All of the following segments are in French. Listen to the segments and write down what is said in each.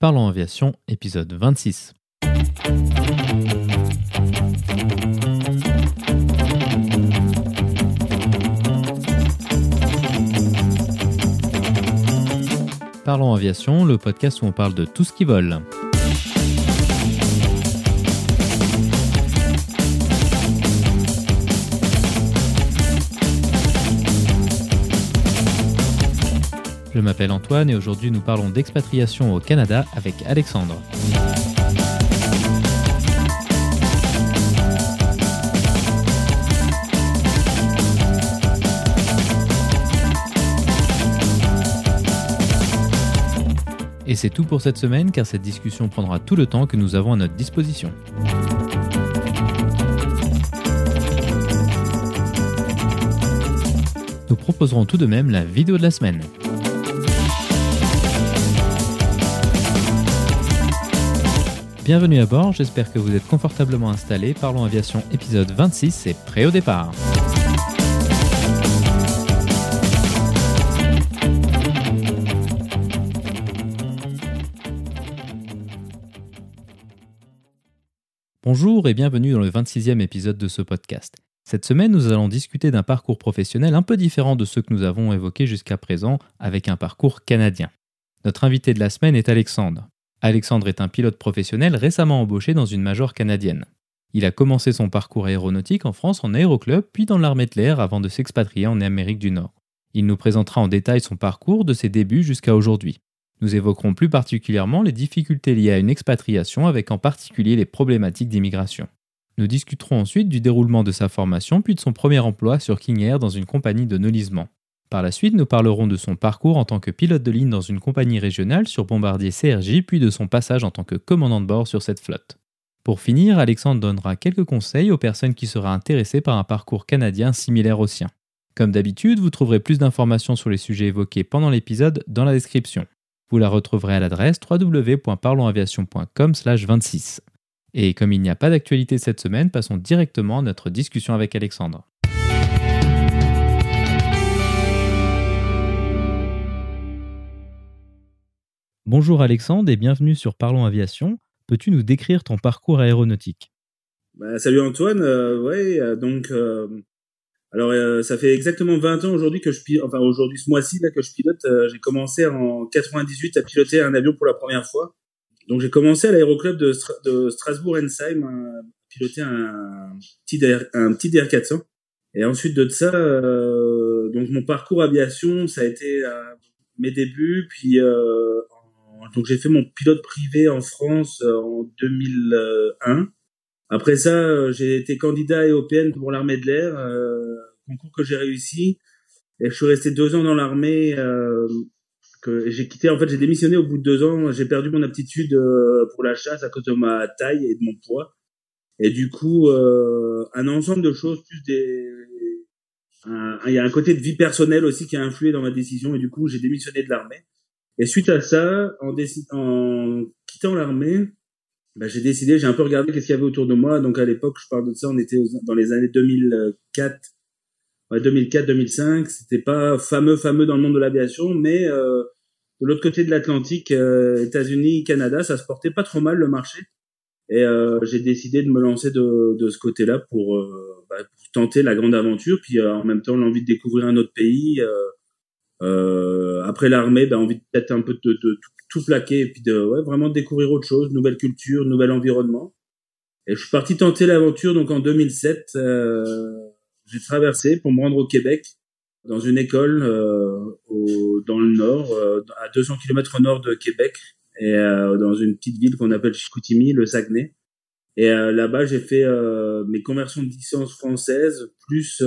Parlons Aviation, épisode 26. Parlons Aviation, le podcast où on parle de tout ce qui vole. Je m'appelle Antoine et aujourd'hui nous parlons d'expatriation au Canada avec Alexandre. Et c'est tout pour cette semaine car cette discussion prendra tout le temps que nous avons à notre disposition. Nous proposerons tout de même la vidéo de la semaine. Bienvenue à bord, j'espère que vous êtes confortablement installés. Parlons Aviation épisode 26, c'est prêt au départ. Bonjour et bienvenue dans le 26e épisode de ce podcast. Cette semaine, nous allons discuter d'un parcours professionnel un peu différent de ceux que nous avons évoqués jusqu'à présent avec un parcours canadien. Notre invité de la semaine est Alexandre. Alexandre est un pilote professionnel récemment embauché dans une major canadienne. Il a commencé son parcours aéronautique en France en aéroclub, puis dans l'armée de l'air avant de s'expatrier en Amérique du Nord. Il nous présentera en détail son parcours de ses débuts jusqu'à aujourd'hui. Nous évoquerons plus particulièrement les difficultés liées à une expatriation avec en particulier les problématiques d'immigration. Nous discuterons ensuite du déroulement de sa formation puis de son premier emploi sur King Air dans une compagnie de nolisement. Par la suite, nous parlerons de son parcours en tant que pilote de ligne dans une compagnie régionale sur Bombardier CRJ, puis de son passage en tant que commandant de bord sur cette flotte. Pour finir, Alexandre donnera quelques conseils aux personnes qui seraient intéressées par un parcours canadien similaire au sien. Comme d'habitude, vous trouverez plus d'informations sur les sujets évoqués pendant l'épisode dans la description. Vous la retrouverez à l'adresse www.parlonsaviation.com/26. Et comme il n'y a pas d'actualité cette semaine, passons directement à notre discussion avec Alexandre. Bonjour Alexandre et bienvenue sur Parlons Aviation. Peux-tu nous décrire ton parcours aéronautique? Bah, Salut Antoine, euh, euh, donc euh, alors euh, ça fait exactement 20 ans aujourd'hui que je pilote, enfin aujourd'hui ce mois-ci là que je pilote. j'ai commencé en 98 à piloter un avion pour la première fois. Donc j'ai commencé à l'aéroclub de, Strasbourg-Ensheim, à piloter un petit DR, un petit DR400. Et ensuite de ça, donc mon parcours aviation, ça a été mes débuts, puis donc j'ai fait mon pilote privé en France euh, en 2001. Après ça, euh, j'ai été candidat européenne pour l'armée de l'air, euh, concours que j'ai réussi. Et je suis resté deux ans dans l'armée. J'ai quitté. En fait, j'ai démissionné au bout de deux ans. J'ai perdu mon aptitude pour la chasse à cause de ma taille et de mon poids. Et du coup, un ensemble de choses, plus des, il y a un côté de vie personnelle aussi qui a influé dans ma décision. Et du coup, j'ai démissionné de l'armée. Et suite à ça, en, en quittant l'armée, bah, j'ai décidé, j'ai un peu regardé qu'est-ce qu'il y avait autour de moi. Donc à l'époque, je parle de ça, on était dans les années 2004, ouais, 2004-2005. C'était pas fameux, fameux dans le monde de l'aviation, mais euh, de l'autre côté de l'Atlantique, euh, États-Unis, Canada, ça se portait pas trop mal le marché. Et euh, j'ai décidé de me lancer de, de ce côté-là pour, euh, bah, tenter la grande aventure, puis euh, en même temps l'envie de découvrir un autre pays. Euh, après l'armée, ben, envie peut-être un peu de, de, tout plaquer et puis de ouais, vraiment découvrir autre chose, nouvelle culture, nouvel environnement. Et je suis parti tenter l'aventure donc en 2007. Euh, j'ai traversé pour me rendre au Québec dans une école euh, au, dans le nord, euh, à 200 km au nord de Québec et euh, dans une petite ville qu'on appelle Chicoutimi, le Saguenay. Et euh, là-bas, j'ai fait mes conversions de licence française plus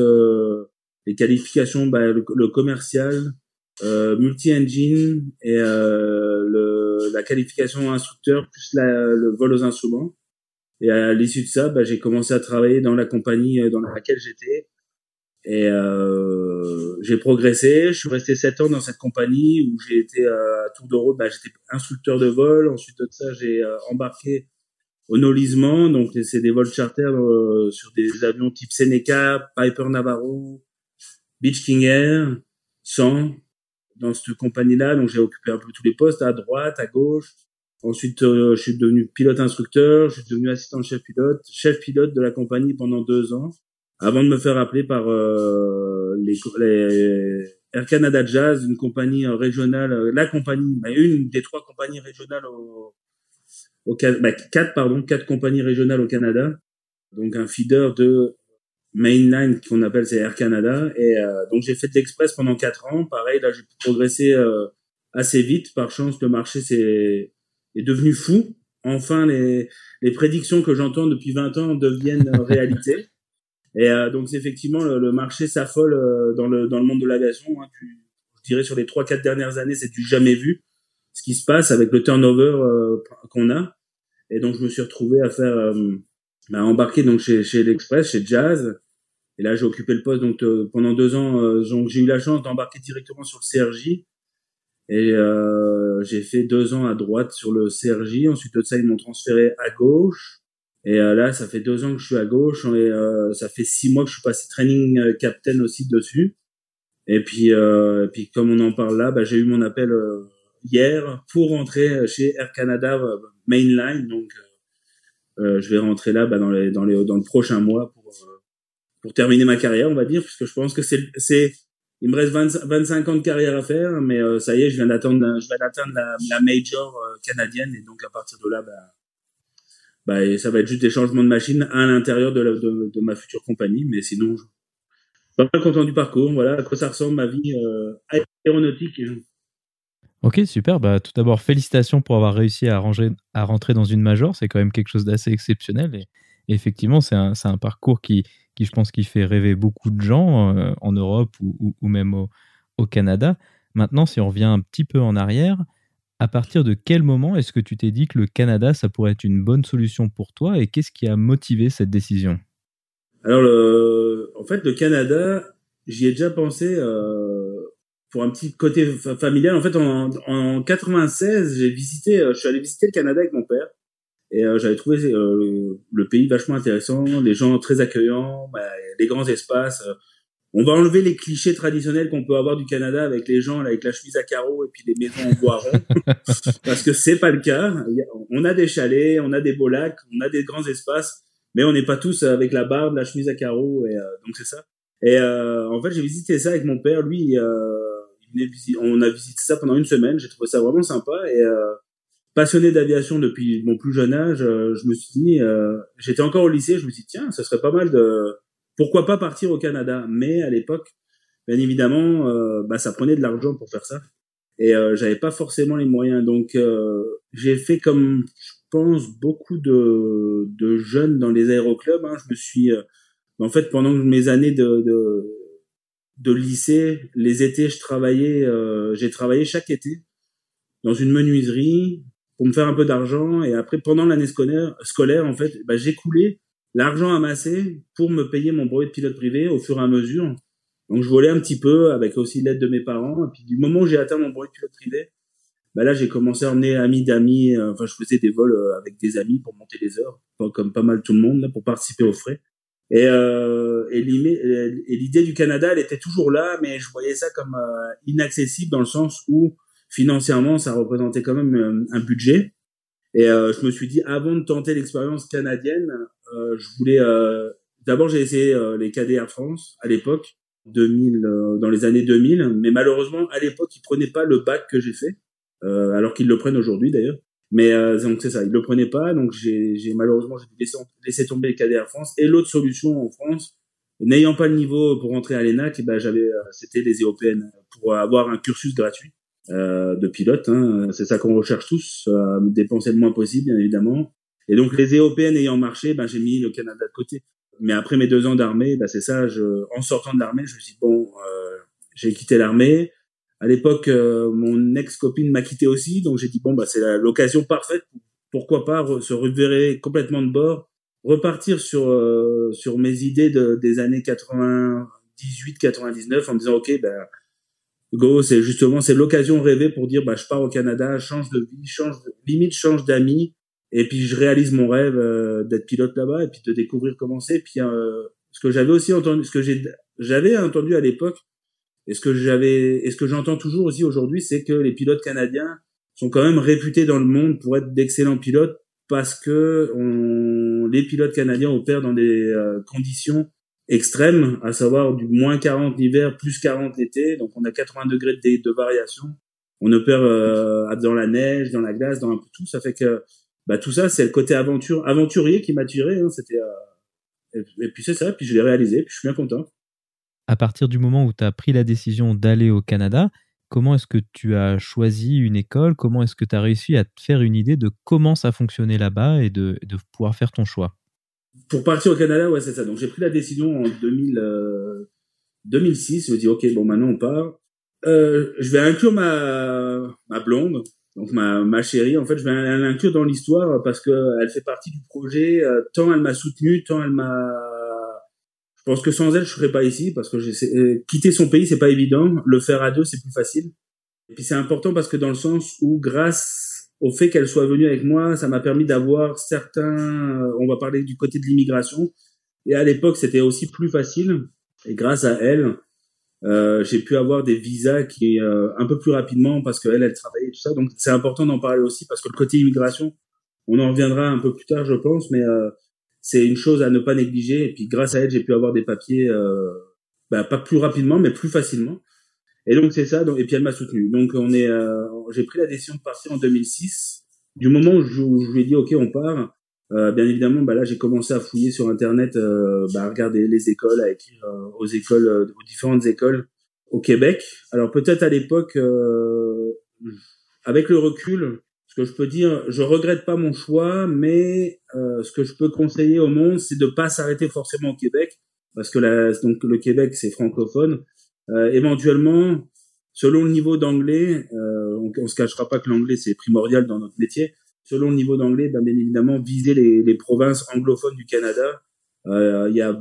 les qualifications, bah, le, le commercial, euh, multi-engine et euh, le, la qualification instructeur plus la, le vol aux instruments. Et à l'issue de ça, bah, j'ai commencé à travailler dans la compagnie euh, dans laquelle j'étais. Et euh, j'ai progressé. Je suis resté sept ans dans cette compagnie où j'ai été à tour de rôle. Bah, j'étais instructeur de vol. Ensuite de ça, j'ai embarqué au nolisement. Donc c'est des vols charter sur des avions type Seneca, Piper Navarro, Beach King Air, 100 dans cette compagnie-là. Donc, j'ai occupé un peu tous les postes, à droite, à gauche. Ensuite, je suis devenu pilote instructeur, je suis devenu assistant chef pilote, chef pilote de la compagnie pendant deux ans, avant de me faire appeler par les, les Air Canada Jazz, une compagnie régionale, la compagnie, bah, une des trois compagnies régionales au, au bah, quatre pardon, quatre compagnies régionales au Canada, donc un feeder de mainline qu'on appelle c'est Air Canada et euh, donc j'ai fait l'express pendant quatre ans. Pareil là j'ai progressé euh, assez vite. Par chance le marché c'est est devenu fou. Enfin les les prédictions que j'entends depuis 20 ans deviennent réalité. Et euh, donc effectivement le, marché s'affole dans le dans le monde de l'aviation. Hein. je dirais sur les trois quatre dernières années c'est du jamais vu ce qui se passe avec le turnover qu'on a. Et donc je me suis retrouvé à faire bah, embarqué donc chez, chez l'Express, chez Jazz. Et là, j'ai occupé le poste donc euh, pendant deux ans. Euh, donc j'ai eu la chance d'embarquer directement sur le CRJ. Et euh, j'ai fait deux ans à droite sur le CRJ. Ensuite de ça, ils m'ont transféré à gauche. Et euh, là, ça fait deux ans que je suis à gauche. Et ça fait six mois que je suis passé training captain aussi dessus. Et puis, et puis comme on en parle là, bah, j'ai eu mon appel hier pour rentrer chez Air Canada Mainline. Donc euh, je vais rentrer là bah, dans, les, dans, les, dans le prochain mois pour, euh, pour terminer ma carrière, on va dire, puisque je pense que c'est, c'est il me reste 25 ans de carrière à faire, mais euh, ça y est, je viens d'attendre, je viens d'atteindre la, major canadienne, et donc à partir de là, bah, bah, ça va être juste des changements de machine à l'intérieur de, de, ma future compagnie, mais sinon, je suis pas content du parcours. Voilà à quoi ça ressemble ma vie euh, aéronautique. Ok, super. Bah, tout d'abord, félicitations pour avoir réussi à, ranger, à rentrer dans une major. C'est quand même quelque chose d'assez exceptionnel. Et, effectivement, c'est un, un, parcours qui, qui, je pense, qui fait rêver beaucoup de gens euh, en Europe ou, même au, Canada. Maintenant, si on revient un petit peu en arrière, à partir de quel moment est-ce que tu t'es dit que le Canada, ça pourrait être une bonne solution pour toi et qu'est-ce qui a motivé cette décision? Alors, en fait, le Canada, j'y ai déjà pensé. Euh pour un petit côté familial. En fait, en, en 96, j'ai visité, euh, je suis allé visiter le Canada avec mon père et euh, j'avais trouvé euh, le pays vachement intéressant, les gens très accueillants, bah, les grands espaces. On va enlever les clichés traditionnels qu'on peut avoir du Canada avec les gens avec la chemise à carreaux et puis les maisons en bois rond, parce que c'est pas le cas. On a des chalets, on a des beaux lacs, on a des grands espaces, mais on n'est pas tous avec la barbe, la chemise à carreaux et donc c'est ça. Et en fait, j'ai visité ça avec mon père. Lui, on a visité ça pendant une semaine. J'ai trouvé ça vraiment sympa et euh, passionné d'aviation depuis mon plus jeune âge. Euh, je me suis dit, euh, j'étais encore au lycée, je me suis dit tiens, ça serait pas mal de, pourquoi pas partir au Canada. Mais à l'époque, bien évidemment, bah ça prenait de l'argent pour faire ça et j'avais pas forcément les moyens. Donc j'ai fait comme je pense beaucoup de, de jeunes dans les aéroclubs. Hein. Je me suis en fait pendant mes années de, de de lycée, les étés, je travaillais, euh, j'ai travaillé chaque été dans une menuiserie pour me faire un peu d'argent. Et après, pendant l'année scolaire, scolaire, en fait, bah, j'ai coulé l'argent amassé pour me payer mon brevet de pilote privé au fur et à mesure. Donc, je volais un petit peu avec aussi l'aide de mes parents. Et puis, du moment où j'ai atteint mon brevet de pilote privé, bah là, j'ai commencé à emmener amis d'amis. Euh, enfin, je faisais des vols euh, avec des amis pour monter les heures, comme pas mal tout le monde, pour participer aux frais. Et, euh, et l'idée du Canada, elle était toujours là, mais je voyais ça comme euh, inaccessible dans le sens où financièrement, ça représentait quand même euh, un, budget. Et euh, je me suis dit, avant de tenter l'expérience canadienne, euh, je voulais. D'abord, j'ai essayé les KDR France à l'époque, 2000, dans les années 2000, mais malheureusement, à l'époque, ils prenaient pas le bac que j'ai fait, alors qu'ils le prennent aujourd'hui d'ailleurs. Mais euh, donc c'est ça, il le prenait pas, donc j'ai malheureusement j'ai laissé, laissé tomber le KDR France. Et l'autre solution en France, n'ayant pas le niveau pour rentrer à l'ENAC, eh ben j'avais euh, c'était les EOPN pour avoir un cursus gratuit euh, de pilote. Hein. C'est ça qu'on recherche tous, euh, dépenser le moins possible bien évidemment. Et donc les EOPN ayant marché, ben j'ai mis le Canada de côté. Mais après mes deux ans d'armée, ben c'est ça. Je, en sortant de l'armée, je me suis dit bon, euh, j'ai quitté l'armée à l'époque, euh, mon ex-copine m'a quitté aussi, donc j'ai dit bon bah c'est l'occasion parfaite. Pourquoi pas se reverrer complètement de bord, repartir sur euh, sur mes idées de, des années 98, 99 en me disant ok ben go c'est justement c'est l'occasion rêvée pour dire bah je pars au Canada, change de vie, change de, limite change d'amis et puis je réalise mon rêve euh, d'être pilote là-bas et puis de découvrir comment c'est. Puis ce que j'avais aussi entendu, ce que j'ai j'avais entendu à l'époque et ce que j'avais, et ce que j'entends toujours aussi aujourd'hui, c'est que les pilotes canadiens sont quand même réputés dans le monde pour être d'excellents pilotes parce que on, les pilotes canadiens opèrent dans des euh, conditions extrêmes, à savoir du moins 40 l'hiver, plus 40 l'été, donc on a 80 degrés de, variation. On opère euh, dans la neige, dans la glace, dans un peu tout. Ça fait que bah, tout ça, c'est le côté aventure, aventurier qui m'a tiré. Hein, c'était euh, et, puis c'est ça, puis je l'ai réalisé, puis je suis bien content. À partir du moment où tu as pris la décision d'aller au Canada, comment est-ce que tu as choisi une école? Comment est-ce que tu as réussi à te faire une idée de comment ça fonctionnait là-bas et de, pouvoir faire ton choix? Pour partir au Canada, ouais, c'est ça. Donc j'ai pris la décision en 2000, 2006. Je me dis, ok, bon, maintenant on part. Euh, je vais inclure ma, blonde, donc ma, ma chérie. En fait, je vais l'inclure dans l'histoire parce que elle fait partie du projet. Euh, tant elle m'a soutenu, tant elle m'a je pense que sans elle, je serais pas ici parce que euh, quitter son pays, c'est pas évident. Le faire à deux, c'est plus facile. Et puis c'est important parce que dans le sens où, grâce au fait qu'elle soit venue avec moi, ça m'a permis d'avoir certains. Euh, on va parler du côté de l'immigration. Et à l'époque, c'était aussi plus facile. Et grâce à elle, euh, j'ai pu avoir des visas qui euh, un peu plus rapidement parce qu'elle, elle travaillait et tout ça. Donc c'est important d'en parler aussi parce que le côté immigration, on en reviendra un peu plus tard, je pense, mais euh, c'est une chose à ne pas négliger. Et puis grâce à elle, j'ai pu avoir des papiers, euh, bah, pas plus rapidement, mais plus facilement. Et donc c'est ça. Donc, et puis elle m'a soutenu. Donc on est, euh, j'ai pris la décision de partir en 2006. Du moment où je, lui ai dit ok, on part. Euh, bien évidemment, bah là j'ai commencé à fouiller sur internet, euh, bah, à regarder les écoles, à écrire euh, aux écoles, euh, aux différentes écoles au Québec. Alors peut-être à l'époque, avec le recul, ce que je peux dire, je regrette pas mon choix, mais euh, ce que je peux conseiller au monde, c'est de pas s'arrêter forcément au Québec, parce que la, donc le Québec c'est francophone. Euh, éventuellement, selon le niveau d'anglais, euh, on, on se cachera pas que l'anglais c'est primordial dans notre métier. Selon le niveau d'anglais, ben, bien évidemment, viser les, les provinces anglophones du Canada. Euh, il y a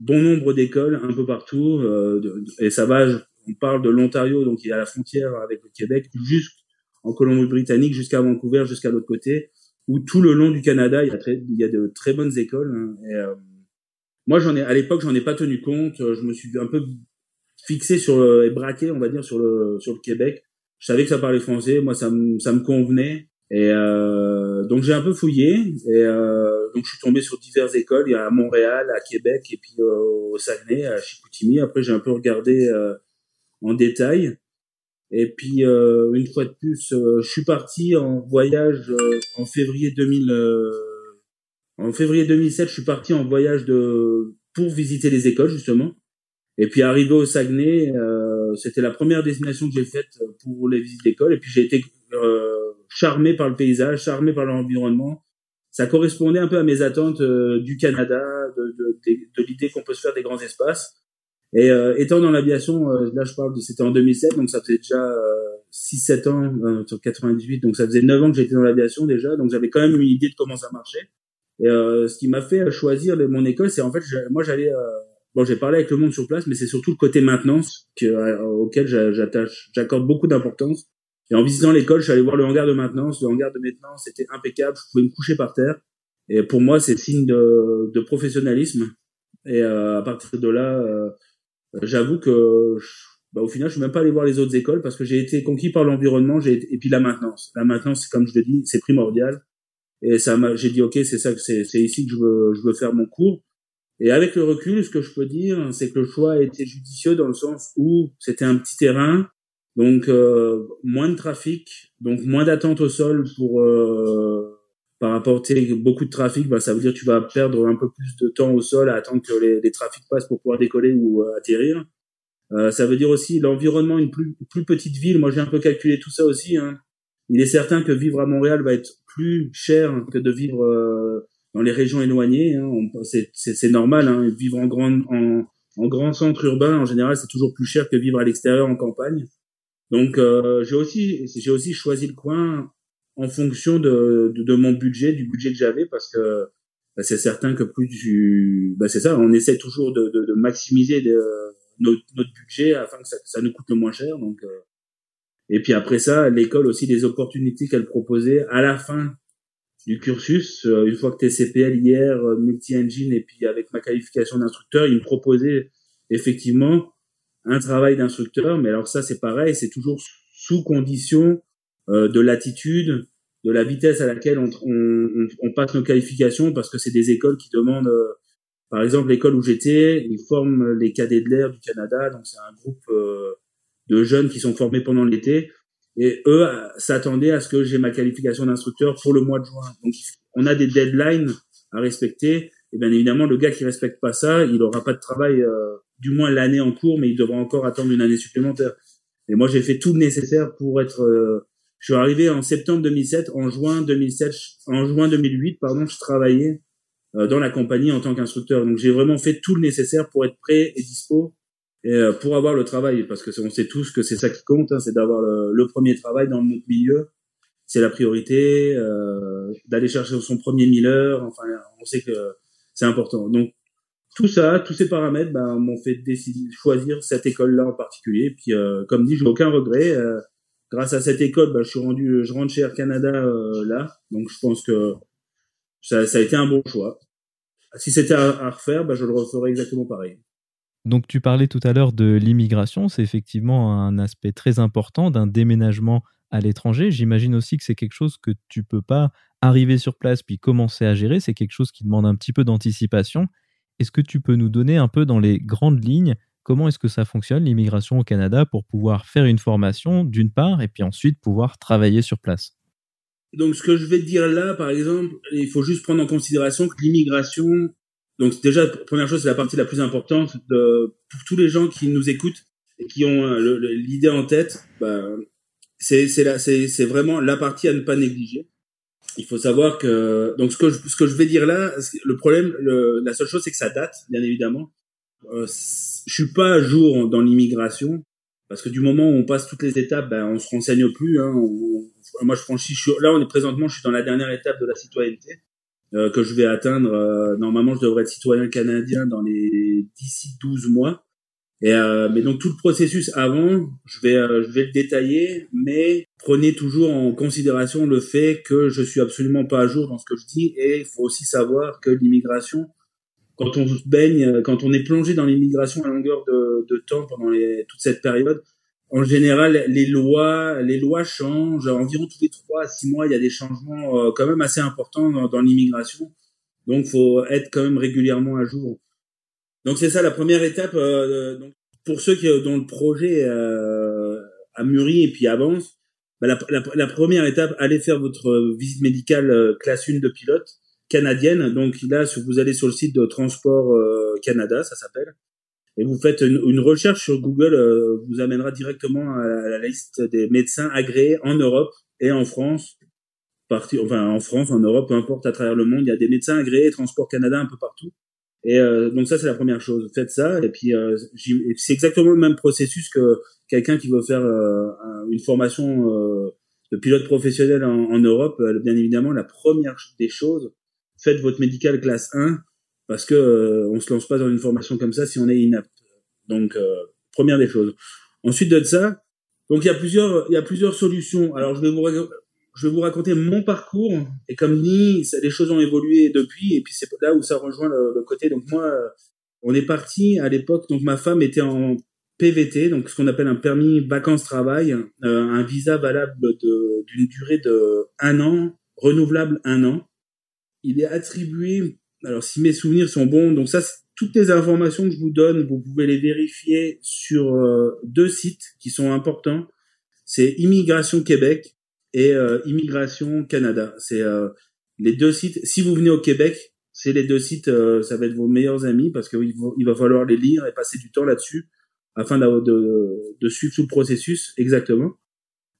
bon nombre d'écoles un peu partout, euh, et ça va. On parle de l'Ontario, donc il y a la frontière avec le Québec, jusqu'à en Colombie-Britannique jusqu'à Vancouver, jusqu'à l'autre côté, où tout le long du Canada, il y a, très, il y a de très bonnes écoles. Hein, et, euh, moi, j'en ai à l'époque, j'en ai pas tenu compte. Je me suis un peu fixé sur et braqué, on va dire, sur le sur le Québec. Je savais que ça parlait français, moi ça me ça me convenait. Et euh, donc j'ai un peu fouillé et euh, donc je suis tombé sur diverses écoles. Il y a à Montréal, à Québec et puis euh, au Saguenay, à Chicoutimi. Après j'ai un peu regardé euh, en détail et puis euh, une fois de plus, euh, je suis parti en voyage en février 2000. en février 2007, je suis parti en voyage de pour visiter les écoles justement. Et puis arrivé au Saguenay, c'était la première destination que j'ai faite pour les visites d'école. Et puis j'ai été charmé par le paysage, charmé par l'environnement. Ça correspondait un peu à mes attentes du Canada, de, de, de, l'idée qu'on peut se faire des grands espaces. Et euh, étant dans l'aviation, euh, là je parle de c'était en 2007, donc ça faisait déjà euh, 6-7 ans, euh, 98, donc ça faisait 9 ans que j'étais dans l'aviation déjà, donc j'avais quand même une idée de comment ça marchait. Et euh, ce qui m'a fait choisir mon école, c'est en fait, moi j'allais, bon j'ai parlé avec le monde sur place, mais c'est surtout le côté maintenance que, auquel j'attache, j'accorde beaucoup d'importance. Et en visitant l'école, je suis allé voir le hangar de maintenance. Le hangar de maintenance était impeccable, je pouvais me coucher par terre. Et pour moi, c'est signe de, de professionnalisme. Et à partir de là, euh, j'avoue que bah, au final, je suis même pas allé voir les autres écoles parce que j'ai été conquis par l'environnement, et puis la maintenance. La maintenance, comme je le dis, c'est primordial. Et ça j'ai dit ok, c'est ça, c'est ici que je veux je veux faire mon cours. Et avec le recul, ce que je peux dire, c'est que le choix a été judicieux dans le sens où c'était un petit terrain, donc euh, moins de trafic, donc moins d'attente au sol pour euh, par rapport beaucoup de trafic, bah, ça veut dire que tu vas perdre un peu plus de temps au sol à attendre que les, les trafics passent pour pouvoir décoller ou euh, atterrir. Euh, ça veut dire aussi l'environnement, une plus, plus petite ville. Moi, j'ai un peu calculé tout ça aussi. Hein. Il est certain que vivre à Montréal va être plus cher que de vivre euh, dans les régions éloignées. Hein. C'est normal. Hein. Vivre en grand, en, en grand centre urbain, en général, c'est toujours plus cher que vivre à l'extérieur en campagne. Donc, euh, j'ai aussi, j'ai aussi choisi le coin en fonction de, de, de, mon budget, du budget que j'avais, parce que bah, c'est certain que plus tu, bah, c'est ça, on essaie toujours de, de, de maximiser notre, notre, budget afin que ça, ça, nous coûte le moins cher. Donc, euh, et puis après ça, l'école aussi des opportunités qu'elle proposait à la fin du cursus, euh, une fois que t'es CPL hier, euh, multi-engine, et puis avec ma qualification d'instructeur, ils me proposaient effectivement un travail d'instructeur, mais alors ça c'est pareil, c'est toujours sous condition de l'attitude, de la vitesse à laquelle on, on, on passe nos qualifications, parce que c'est des écoles qui demandent, par exemple, l'école où j'étais, ils forment les cadets de l'air du Canada, donc c'est un groupe de jeunes qui sont formés pendant l'été, et eux s'attendaient à ce que j'ai ma qualification d'instructeur pour le mois de juin. Donc on a des deadlines à respecter. Et bien évidemment, le gars qui respecte pas ça, il aura pas de travail, euh, du moins l'année en cours, mais il devra encore attendre une année supplémentaire. Et moi, j'ai fait tout le nécessaire pour être. Euh, je suis arrivé en septembre 2007, en juin 2007, en juin 2008, pardon, je travaillais euh, dans la compagnie en tant qu'instructeur. Donc j'ai vraiment fait tout le nécessaire pour être prêt et dispo et pour avoir le travail, parce que on sait tous que c'est ça qui compte, hein, c'est d'avoir le, le, premier travail dans notre milieu c'est la priorité, euh, d'aller chercher son premier Miller. Enfin, on sait que c'est important. Donc tout ça, tous ces paramètres, ben, m'ont fait décider, choisir cette école-là en particulier. Et puis, euh, comme dit, j'ai aucun regret. Euh, grâce à cette école, ben, je suis rendu, je rentre chez Air Canada euh, là. Donc, je pense que ça, ça, a été un bon choix. Si c'était à, refaire, ben, je le referais exactement pareil. Donc tu parlais tout à l'heure de l'immigration, c'est effectivement un aspect très important d'un déménagement à l'étranger. J'imagine aussi que c'est quelque chose que tu peux pas arriver sur place puis commencer à gérer. C'est quelque chose qui demande un petit peu d'anticipation. Est-ce que tu peux nous donner un peu dans les grandes lignes comment est-ce que ça fonctionne l'immigration au Canada pour pouvoir faire une formation d'une part et puis ensuite pouvoir travailler sur place? Donc ce que je vais te dire là, par exemple, il faut juste prendre en considération que l'immigration, donc déjà première chose, c'est la partie la plus importante de, pour tous les gens qui nous écoutent et qui ont euh, l'idée en tête. Bah, c'est c'est vraiment la partie à ne pas négliger. Il faut savoir que donc ce que je, ce que je vais dire là, le problème, la seule chose c'est que ça date, bien évidemment. Euh, je suis pas à jour dans l'immigration parce que du moment où on passe toutes les étapes, ben on se renseigne plus. Hein, moi je franchis, je là on est présentement, je suis dans la dernière étape de la citoyenneté euh, que je vais atteindre. Euh, normalement je devrais être citoyen canadien dans les d'ici 12 mois. Et euh, mais donc tout le processus avant, je vais euh, je vais le détailler, mais prenez toujours en considération le fait que je suis absolument pas à jour dans ce que je dis et il faut aussi savoir que l'immigration quand on baigne quand on est plongé dans l'immigration à longueur de, de temps pendant les, toute cette période, en général les lois les lois changent environ tous les trois à six mois, il y a des changements euh, quand même assez importants dans, dans l'immigration. Donc faut être quand même régulièrement à jour. Donc c'est ça la première étape. Euh, donc pour ceux qui, dont le projet euh, a mûri et puis avance, bah, la, la, la, première étape, allez faire votre visite médicale euh, classe 1 de pilote canadienne. Donc là, si vous allez sur le site de Transport euh, Canada, ça s'appelle, et vous faites une, une recherche sur Google, euh, vous amènera directement à la, à la, liste des médecins agréés en Europe et en France. Parti, enfin en France, en Europe, peu importe à travers le monde, il y a des médecins agréés Transport Canada un peu partout. Et euh, donc ça c'est la première chose. Faites ça et puis euh, c'est exactement le même processus que quelqu'un qui veut faire euh, une formation euh, de pilote professionnel en, en Europe. bien évidemment, la première des choses, faites votre médical classe 1 parce que on se lance pas dans une formation comme ça si on est inapte. Donc première des choses. Ensuite de ça, donc il y a plusieurs il y a plusieurs solutions. Alors je vais vous je vais vous raconter mon parcours et comme dit, les choses ont évolué depuis et puis c'est là où ça rejoint le, côté. Donc moi, on est parti à l'époque. Donc ma femme était en PVT, donc ce qu'on appelle un permis vacances-travail, euh, un visa valable d'une durée de un an, renouvelable un an. Il est attribué. Alors si mes souvenirs sont bons, donc ça, toutes les informations que je vous donne, vous pouvez les vérifier sur euh, deux sites qui sont importants. C'est Immigration Québec et euh, Immigration Canada. C'est euh, les deux sites. Si vous venez au Québec, c'est les deux sites, ça va être vos meilleurs amis parce qu'il il va falloir les lire et passer du temps là-dessus afin de, suivre tout le processus exactement.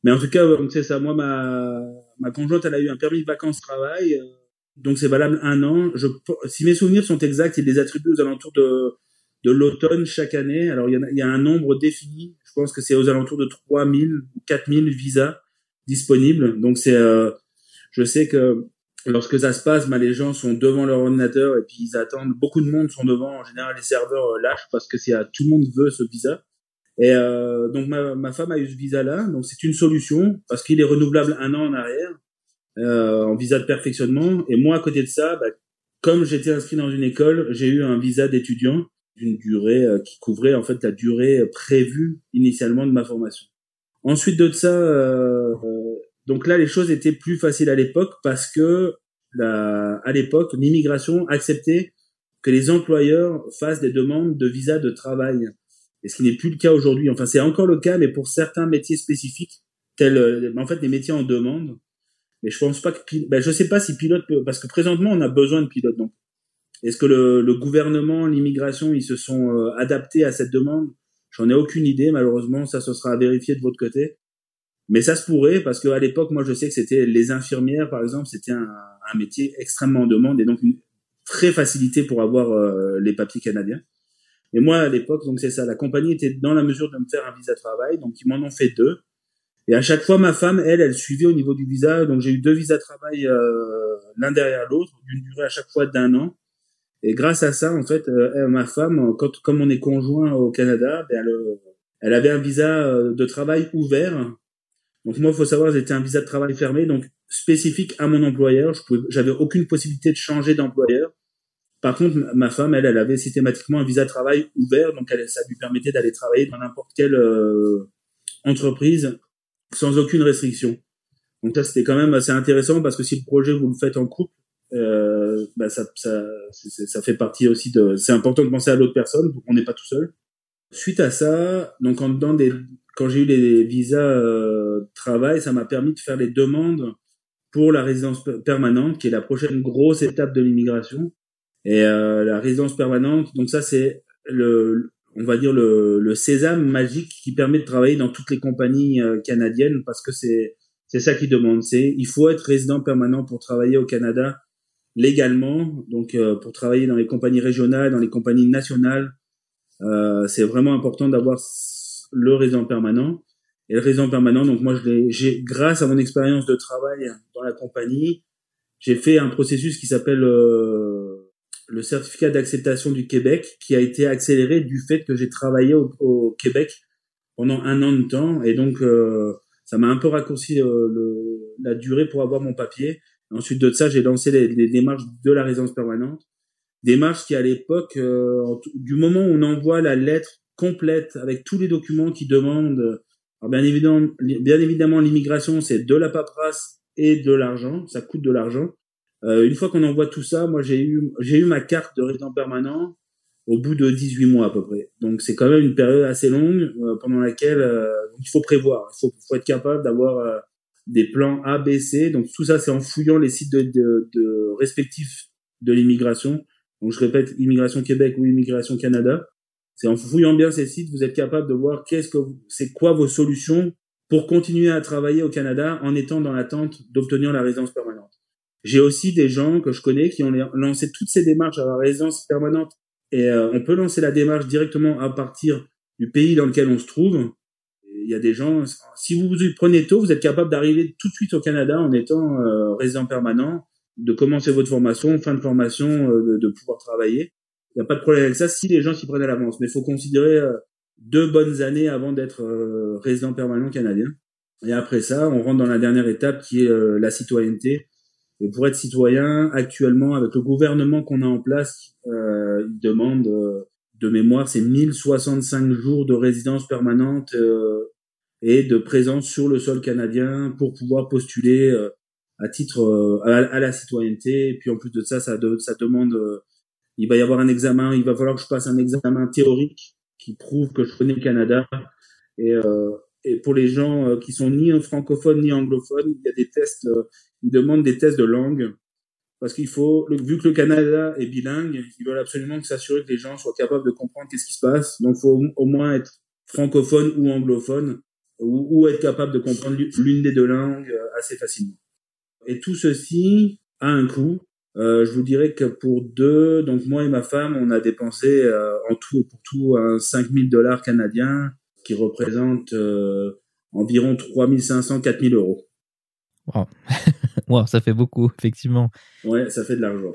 Mais en tout cas, c'est ça. Moi, ma, ma conjointe, elle a eu un permis de vacances-travail, donc c'est valable un an. Je, si mes souvenirs sont exacts, il les attribue aux alentours de, de l'automne chaque année. Alors, il y, a, il y a un nombre défini. Je pense que c'est aux alentours de 3000 ou 4000 visas disponible. Donc c'est, euh, je sais que lorsque ça se passe, bah, les gens sont devant leur ordinateur et puis ils attendent. Beaucoup de monde sont devant. En général, les serveurs euh, lâchent parce que c'est tout le monde veut ce visa. Et euh, donc ma, ma femme a eu ce visa-là. Donc c'est une solution parce qu'il est renouvelable un an en arrière euh, en visa de perfectionnement. Et moi, à côté de ça, bah, comme j'étais inscrit dans une école, j'ai eu un visa d'étudiant d'une durée euh, qui couvrait en fait la durée prévue initialement de ma formation. Ensuite de ça, euh, Donc là, les choses étaient plus faciles à l'époque parce que à l'époque, l'immigration acceptait que les employeurs fassent des demandes de visa de travail. Et ce qui n'est plus le cas aujourd'hui. Enfin, c'est encore le cas, mais pour certains métiers spécifiques, tels, euh, en fait, des métiers en demande. Mais je pense pas que, ben, je sais pas si pilote peut, parce que présentement, on a besoin de pilotes. Donc, est-ce que le, le gouvernement, l'immigration, ils se sont euh, adaptés à cette demande? J'en ai aucune idée, malheureusement. Ça, ce sera à vérifier de votre côté. Mais ça se pourrait parce qu'à l'époque, moi, je sais que c'était les infirmières, par exemple, c'était un, un, métier extrêmement en demande et donc une très facilité pour avoir euh, les papiers canadiens. Et moi, à l'époque, donc c'est ça, la compagnie était dans la mesure de me faire un visa de travail, donc ils m'en ont fait deux. Et à chaque fois, ma femme, elle, elle suivait au niveau du visa, donc j'ai eu deux visas de travail euh, l'un derrière l'autre, d'une durée à chaque fois d'un an. Et grâce à ça, en fait, euh, ma femme, quand, comme on est conjoint au Canada, ben, elle, elle avait un visa de travail ouvert donc moi, il faut savoir, j'étais un visa de travail fermé, donc spécifique à mon employeur. Je pouvais, j'avais aucune possibilité de changer d'employeur. Par contre, ma femme, elle, elle avait systématiquement un visa de travail ouvert, donc elle, ça lui permettait d'aller travailler dans n'importe quelle euh, entreprise sans aucune restriction. Donc ça, c'était quand même assez intéressant parce que si le projet vous le faites en couple, euh, bah ça, ça, ça fait partie aussi de. C'est important de penser à l'autre personne, on n'est pas tout seul. Suite à ça, donc en dedans des quand j'ai eu les visas euh, travail, ça m'a permis de faire les demandes pour la résidence permanente, qui est la prochaine grosse étape de l'immigration. Et euh, la résidence permanente, donc ça c'est le, on va dire le, le sésame magique qui permet de travailler dans toutes les compagnies euh, canadiennes parce que c'est c'est ça qui demande. C'est il faut être résident permanent pour travailler au Canada légalement, donc euh, pour travailler dans les compagnies régionales, dans les compagnies nationales. Euh, c'est vraiment important d'avoir le résident permanent. Et le résident permanent, donc moi, j'ai, grâce à mon expérience de travail dans la compagnie, j'ai fait un processus qui s'appelle euh, le certificat d'acceptation du Québec, qui a été accéléré du fait que j'ai travaillé au, Québec pendant un an de temps, et donc euh, ça m'a un peu raccourci euh, le, la durée pour avoir mon papier. Ensuite de ça, j'ai lancé les, les, démarches de la résidence permanente, démarches qui à l'époque, du moment où on envoie la lettre complète avec tous les documents qui demandent. Alors bien évidemment, bien évidemment, l'immigration c'est de la paperasse et de l'argent, ça coûte de l'argent. Euh, une fois qu'on envoie tout ça, moi j'ai eu j'ai eu ma carte de résident permanent au bout de 18 mois à peu près. Donc c'est quand même une période assez longue euh, pendant laquelle euh, il faut prévoir, il faut, faut être capable d'avoir euh, des plans A, B, C. Donc tout ça c'est en fouillant les sites de, de, de respectifs de l'immigration. Donc je répète, Immigration Québec ou Immigration Canada. C'est en fouillant bien ces sites, vous êtes capable de voir qu'est-ce que c'est quoi vos solutions pour continuer à travailler au Canada en étant dans l'attente d'obtenir la résidence permanente. J'ai aussi des gens que je connais qui ont lancé toutes ces démarches à la résidence permanente et euh, on peut lancer la démarche directement à partir du pays dans lequel on se trouve. Il y a des gens, si vous vous prenez tôt, vous êtes capable d'arriver tout de suite au Canada en étant euh, résident permanent, de commencer votre formation, fin de formation, euh, de, de pouvoir travailler. Il n'y a pas de problème avec ça si les gens s'y prennent à l'avance. Mais il faut considérer euh, deux bonnes années avant d'être euh, résident permanent canadien. Et après ça, on rentre dans la dernière étape qui est euh, la citoyenneté. Et pour être citoyen, actuellement, avec le gouvernement qu'on a en place, euh, il demande de mémoire, c'est 1065 jours de résidence permanente et de présence sur le sol canadien pour pouvoir postuler à titre à, la citoyenneté. Et puis en plus de ça, ça, ça demande il va y avoir un examen, il va falloir que je passe un examen théorique qui prouve que je connais le Canada. Et, euh, et pour les gens euh, qui sont ni francophones ni anglophones, il y a des tests, euh, ils demandent des tests de langue parce qu'il faut, vu que le Canada est bilingue, ils veulent absolument s'assurer que les gens soient capables de comprendre qu'est-ce qui se passe. Donc, faut au moins être francophone ou anglophone ou, être capable de comprendre l'une des deux langues euh, assez facilement. Et tout ceci a un coût euh, je vous dirais que pour deux, donc moi et ma femme, on a dépensé euh, en tout pour tout un 5000 dollars canadiens, qui représente euh, environ 3500, 4000 euros. Wow. wow, ça fait beaucoup, effectivement. Ouais, ça fait de l'argent.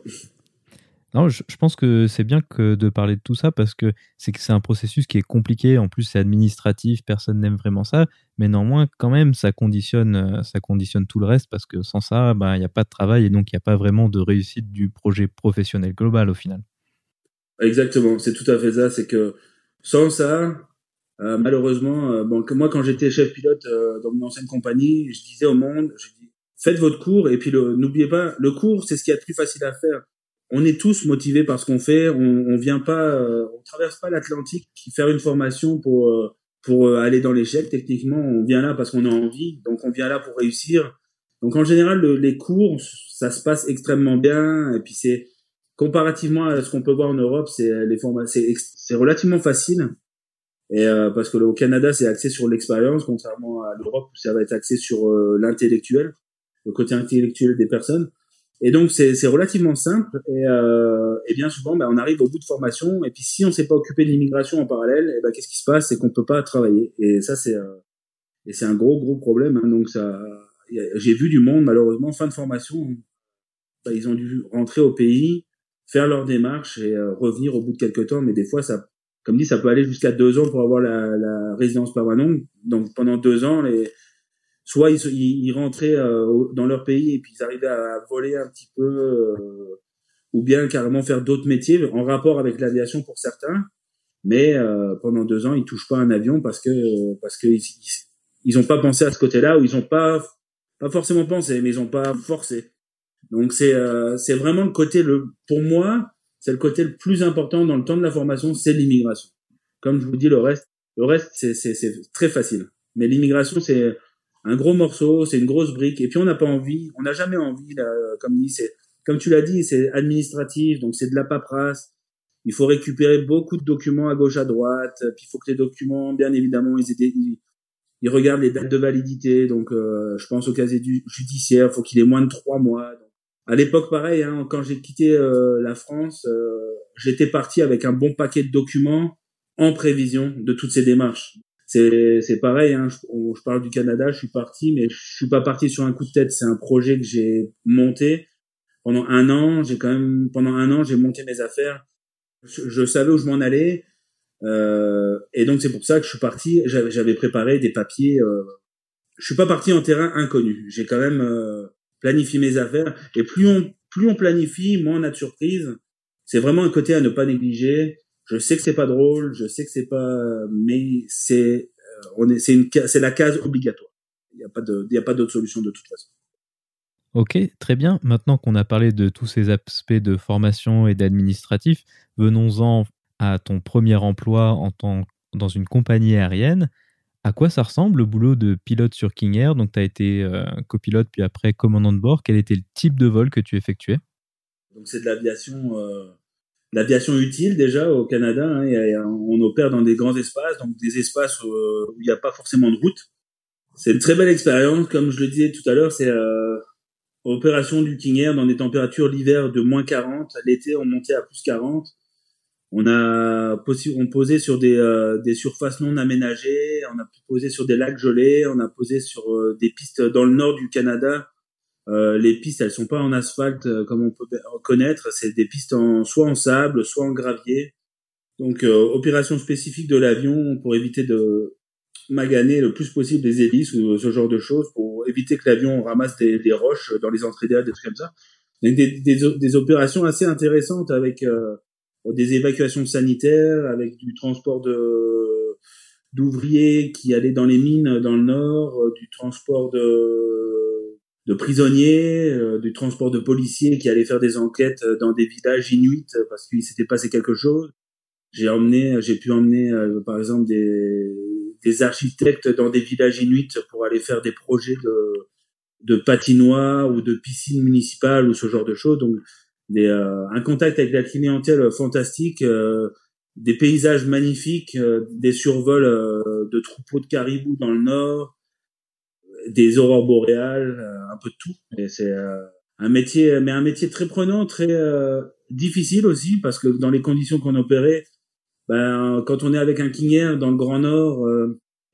Non, je, pense que c'est bien que de parler de tout ça parce que c'est que c'est un processus qui est compliqué. En plus, c'est administratif, personne n'aime vraiment ça. Mais néanmoins, quand même, ça conditionne, euh, ça conditionne tout le reste parce que sans ça, bah, il n'y a pas de travail et donc il n'y a pas vraiment de réussite du projet professionnel global au final. Exactement, c'est tout à fait ça. C'est que sans ça, Euh, malheureusement, euh, moi quand j'étais chef pilote euh, dans mon ancienne compagnie, je disais au monde, je faites votre cours et puis n'oubliez pas, le cours c'est ce qui est le plus facile à faire. On est tous motivés par ce qu'on fait, on, on vient pas, on traverse pas l'Atlantique faire une formation pour pour aller dans l'échec. Techniquement, on vient là parce qu'on a envie, donc on vient là pour réussir. Donc en général, les cours, ça se passe extrêmement bien et puis c'est comparativement à ce qu'on peut voir en Europe, c'est les c'est relativement facile. Et euh, parce que au Canada, c'est axé sur l'expérience, contrairement à l'Europe où ça va être axé sur euh, l'intellectuel, le côté intellectuel des personnes. Et donc c'est relativement simple. Et, euh, et bien souvent, ben, on arrive au bout de formation. Et puis si on s'est pas occupé de l'immigration en parallèle, et ben qu'est-ce qui se passe? C'est qu'on peut pas travailler. Et ça c'est euh, et c'est un gros gros problème. Hein. Donc ça, j'ai vu du monde malheureusement fin de formation, ben, ils ont dû rentrer au pays, faire leur démarche et euh, revenir au bout de quelques temps. Mais des fois ça comme dit, ça peut aller jusqu'à deux ans pour avoir la, la résidence permanente. Donc pendant deux ans, les, soit ils, ils, rentraient euh, dans leur pays et puis ils arrivaient à, voler un petit peu, euh, ou bien carrément faire d'autres métiers en rapport avec l'aviation pour certains. Mais euh, pendant deux ans, ils touchent pas un avion parce que parce que ils, ils ont pas pensé à ce côté-là ou ils ont pas pas forcément pensé, mais ils ont pas forcé. Donc c'est c'est vraiment le côté le pour moi c'est le côté le plus important dans le temps de la formation, c'est l'immigration. Comme je vous dis, le reste, le reste, c'est, très facile. Mais l'immigration, c'est un gros morceau, c'est une grosse brique. Et puis on n'a pas envie, on n'a jamais envie, là, comme tu l'as dit, c'est administratif, donc c'est de la paperasse. Il faut récupérer beaucoup de documents à gauche, à droite. Puis il faut que les documents, bien évidemment, ils regardent les dates de validité. Donc, euh, je pense au casier du, judiciaire, faut qu'il ait moins de trois mois. À l'époque, pareil, hein, quand j'ai quitté euh, la France, euh, j'étais parti avec un bon paquet de documents en prévision de toutes ces démarches. C'est, pareil, hein, je, je, parle du Canada, je suis parti, mais je suis pas parti sur un coup de tête. C'est un projet que j'ai monté pendant un an. J'ai quand même pendant un an, j'ai monté mes affaires. Je, savais où je m'en allais, euh, et donc c'est pour ça que je suis parti. J'avais, préparé des papiers. Euh, je suis pas parti en terrain inconnu. J'ai quand même euh, planifie mes affaires. Et plus on, plus on planifie, moins on a de surprises. C'est vraiment un côté à ne pas négliger. Je sais que c'est pas drôle, je sais que c'est pas, mais c'est, euh, on est, c'est une, c'est la case obligatoire. Il n'y a pas de, il y a pas d'autre solution de toute façon. Ok, très bien. Maintenant qu'on a parlé de tous ces aspects de formation et d'administratif, venons-en à ton premier emploi en tant, dans une compagnie aérienne. À quoi ça ressemble le boulot de pilote sur King Air? Donc, tu as été euh, copilote puis après commandant de bord. Quel était le type de vol que tu effectuais? Donc, c'est de l'aviation, euh, l'aviation utile déjà au Canada. Hein, on opère dans des grands espaces, donc des espaces euh, où il n'y a pas forcément de route. C'est une très belle expérience. Comme je le disais tout à l'heure, c'est opération du King Air dans des températures l'hiver de moins 40. L'été, on montait à plus 40. On a on posé sur des, euh, des surfaces non aménagées, on a posé sur des lacs gelés, on a posé sur euh, des pistes dans le nord du Canada. Euh, les pistes, elles sont pas en asphalte comme on peut connaître, c'est des pistes en soit en sable, soit en gravier. Donc opération spécifique de l'avion pour éviter de maganer le plus possible des hélices ou ce genre de choses pour éviter que l'avion ramasse des, des, roches dans les entrées d'air, des trucs comme ça. Donc des, des, des opérations assez intéressantes avec des évacuations sanitaires, avec du transport de d'ouvriers qui allaient dans les mines dans le nord, euh, du transport de de prisonniers, euh, du transport de policiers qui allaient faire des enquêtes dans des villages inuits parce qu'il s'était passé quelque chose. J'ai emmené, j'ai pu emmener euh, par exemple des des architectes dans des villages inuits pour aller faire des projets de de patinoires ou de piscines municipales ou ce genre de choses. Donc des, euh, un contact avec la clientèle fantastique, euh, des paysages magnifiques, euh, des survols de troupeaux de caribous dans le nord, des aurores boréales, un peu de tout. Et c'est un métier, mais un métier très prenant, très difficile aussi, parce que dans les conditions qu'on opérait, ben, quand on est avec un Air dans le Grand Nord,